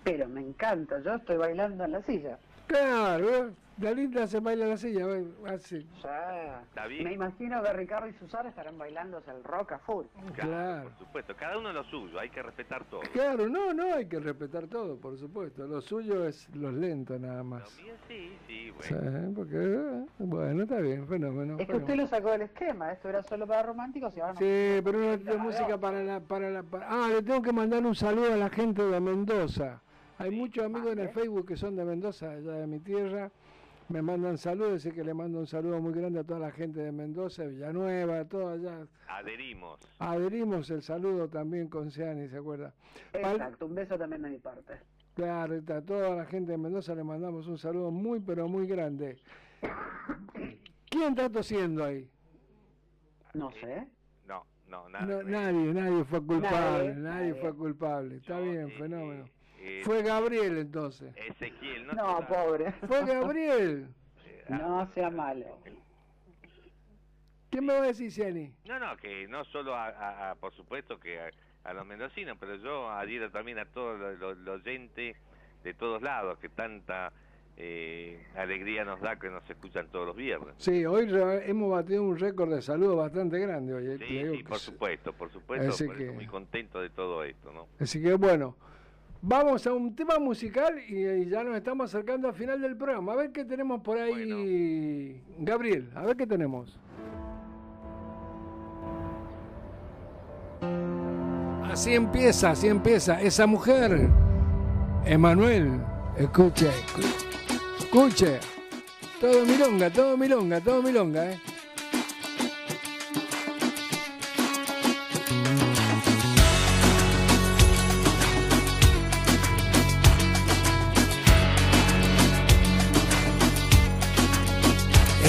Pero me encanta, yo estoy bailando en la silla. Claro, ¿eh? la Linda se baila la silla, así. Ya. Está bien. Me imagino que Ricardo y Susana estarán bailándose el rock a full. Claro. Por supuesto, cada uno lo suyo, hay que respetar todo. Claro, no, no, hay que respetar todo, por supuesto. Lo suyo es los lentos nada más. Sí, sí, Sí, bueno. porque, eh, bueno, está bien, fenómeno. Es que fenómeno. usted lo sacó del esquema, esto era solo para románticos y ahora no. Sí, pero no de música para la, para la, para- Ah, le tengo que mandar un saludo a la gente de Mendoza. Hay muchos amigos en el Facebook que son de Mendoza, allá de mi tierra. Me mandan saludos, así que le mando un saludo muy grande a toda la gente de Mendoza, Villanueva, a toda allá. Adherimos. Adherimos el saludo también con Seani, ¿se acuerda? Exacto, un beso también de mi parte. Claro, a toda la gente de Mendoza le mandamos un saludo muy, pero muy grande. ¿Quién está tosiendo ahí? No sé. No, no, nada. No, nadie, nadie fue culpable, Nadie, nadie, nadie. fue culpable. Está bien, fenómeno. Eh, Fue Gabriel entonces. Ezequiel, no, No, pobre. Fue Gabriel. <laughs> No sea malo. ¿Qué me va a decir, Ciani? No, no, que no solo a, a- a, por supuesto que a, a los mendocinos, pero yo adhiero también a todos los los- los oyentes de todos lados, que tanta eh, alegría nos da que nos escuchan todos los viernes. Sí, hoy re- hemos batido un récord de saludos bastante grande hoy. Sí, sí, por supuesto, por supuesto, Así por que- muy contento de todo esto, ¿no? Así que bueno, vamos a un tema musical y, y ya nos estamos acercando al final del programa. A ver qué tenemos por ahí, Gabriel, a ver qué tenemos. Así empieza, así empieza. Esa mujer, Emanuel, escuche, escuche. Todo milonga, todo milonga, todo milonga, ¿eh?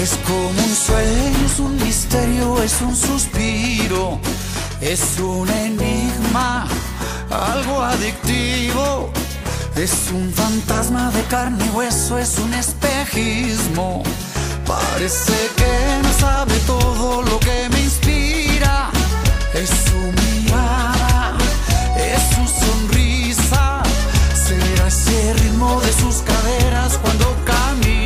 Es como un sueño, es un misterio, es un suspiro, es un enigma, algo adictivo. Es un fantasma de carne y hueso, es un espejismo. Parece que no sabe todo lo que me inspira. Es su mirada, es su sonrisa. Será ese ritmo de sus caderas cuando camina.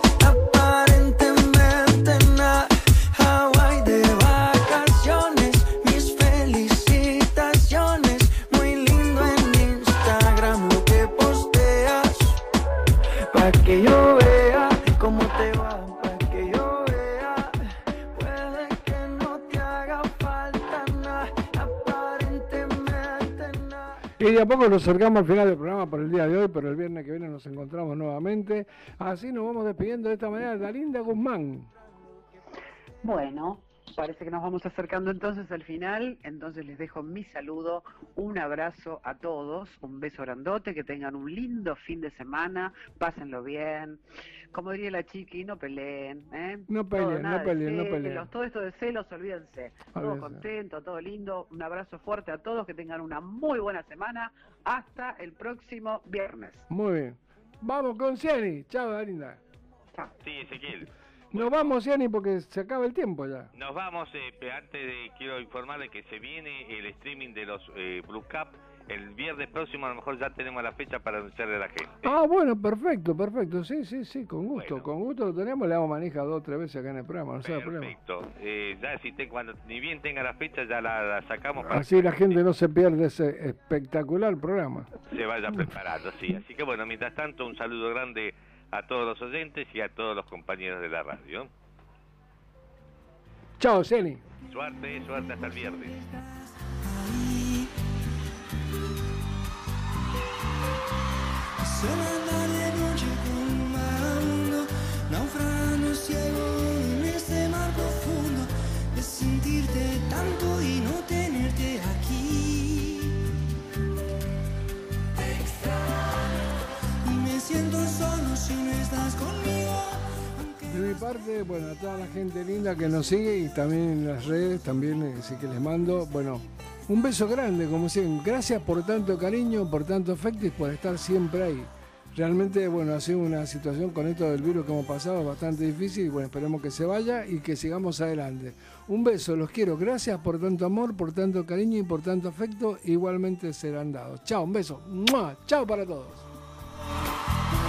Y de a poco nos acercamos al final del programa por el día de hoy, pero el viernes que viene nos encontramos nuevamente. Así nos vamos despidiendo de esta manera. Dalinda Guzmán. Bueno, parece que nos vamos acercando entonces al final, entonces les dejo mi saludo, un abrazo a todos, un beso grandote, que tengan un lindo fin de semana, pásenlo bien. Como diría la chiqui, no peleen, ¿eh? No peleen, no peleen, no peleen. Todo esto de celos, olvídense. Todo contento, todo lindo. Un abrazo fuerte a todos, que tengan una muy buena semana. Hasta el próximo viernes. Muy bien. Vamos con Ciani. Chao, Dalinda. Sí, Ezequiel. Nos vamos, Ciani, porque se acaba el tiempo ya. Nos vamos, eh, antes de, quiero informarle que se viene el streaming de los eh, Blue Cup. El viernes próximo a lo mejor ya tenemos la fecha para anunciarle a la gente. Ah, bueno, perfecto, perfecto. Sí, sí, sí, con gusto. Con gusto lo tenemos. Le damos manija dos o tres veces acá en el programa. No sea problema. Perfecto. Eh, ya si te, cuando ni bien tenga la fecha ya la, la sacamos para Así la gente no se pierde ese espectacular programa. se vaya preparando, sí. Así que bueno, mientras tanto un saludo grande a todos los oyentes y a todos los compañeros de la radio. Chao, Ciani. Suerte, suerte hasta el viernes. Ciego en este mar profundo, de sentirte tanto y no siento solo si no estás conmigo. De mi parte, bueno, a toda la gente linda que nos sigue y también en las redes, también eh, sí que les mando, bueno, un beso grande, como siempre. Gracias por tanto cariño, por tanto afecto y por estar siempre ahí. Realmente, bueno, ha sido una situación con esto del virus que hemos pasado bastante difícil y bueno, esperemos que se vaya y que sigamos adelante. Un beso, los quiero. Gracias por tanto amor, por tanto cariño y por tanto afecto. Igualmente serán dados. Chao, un beso. Chao para todos. Música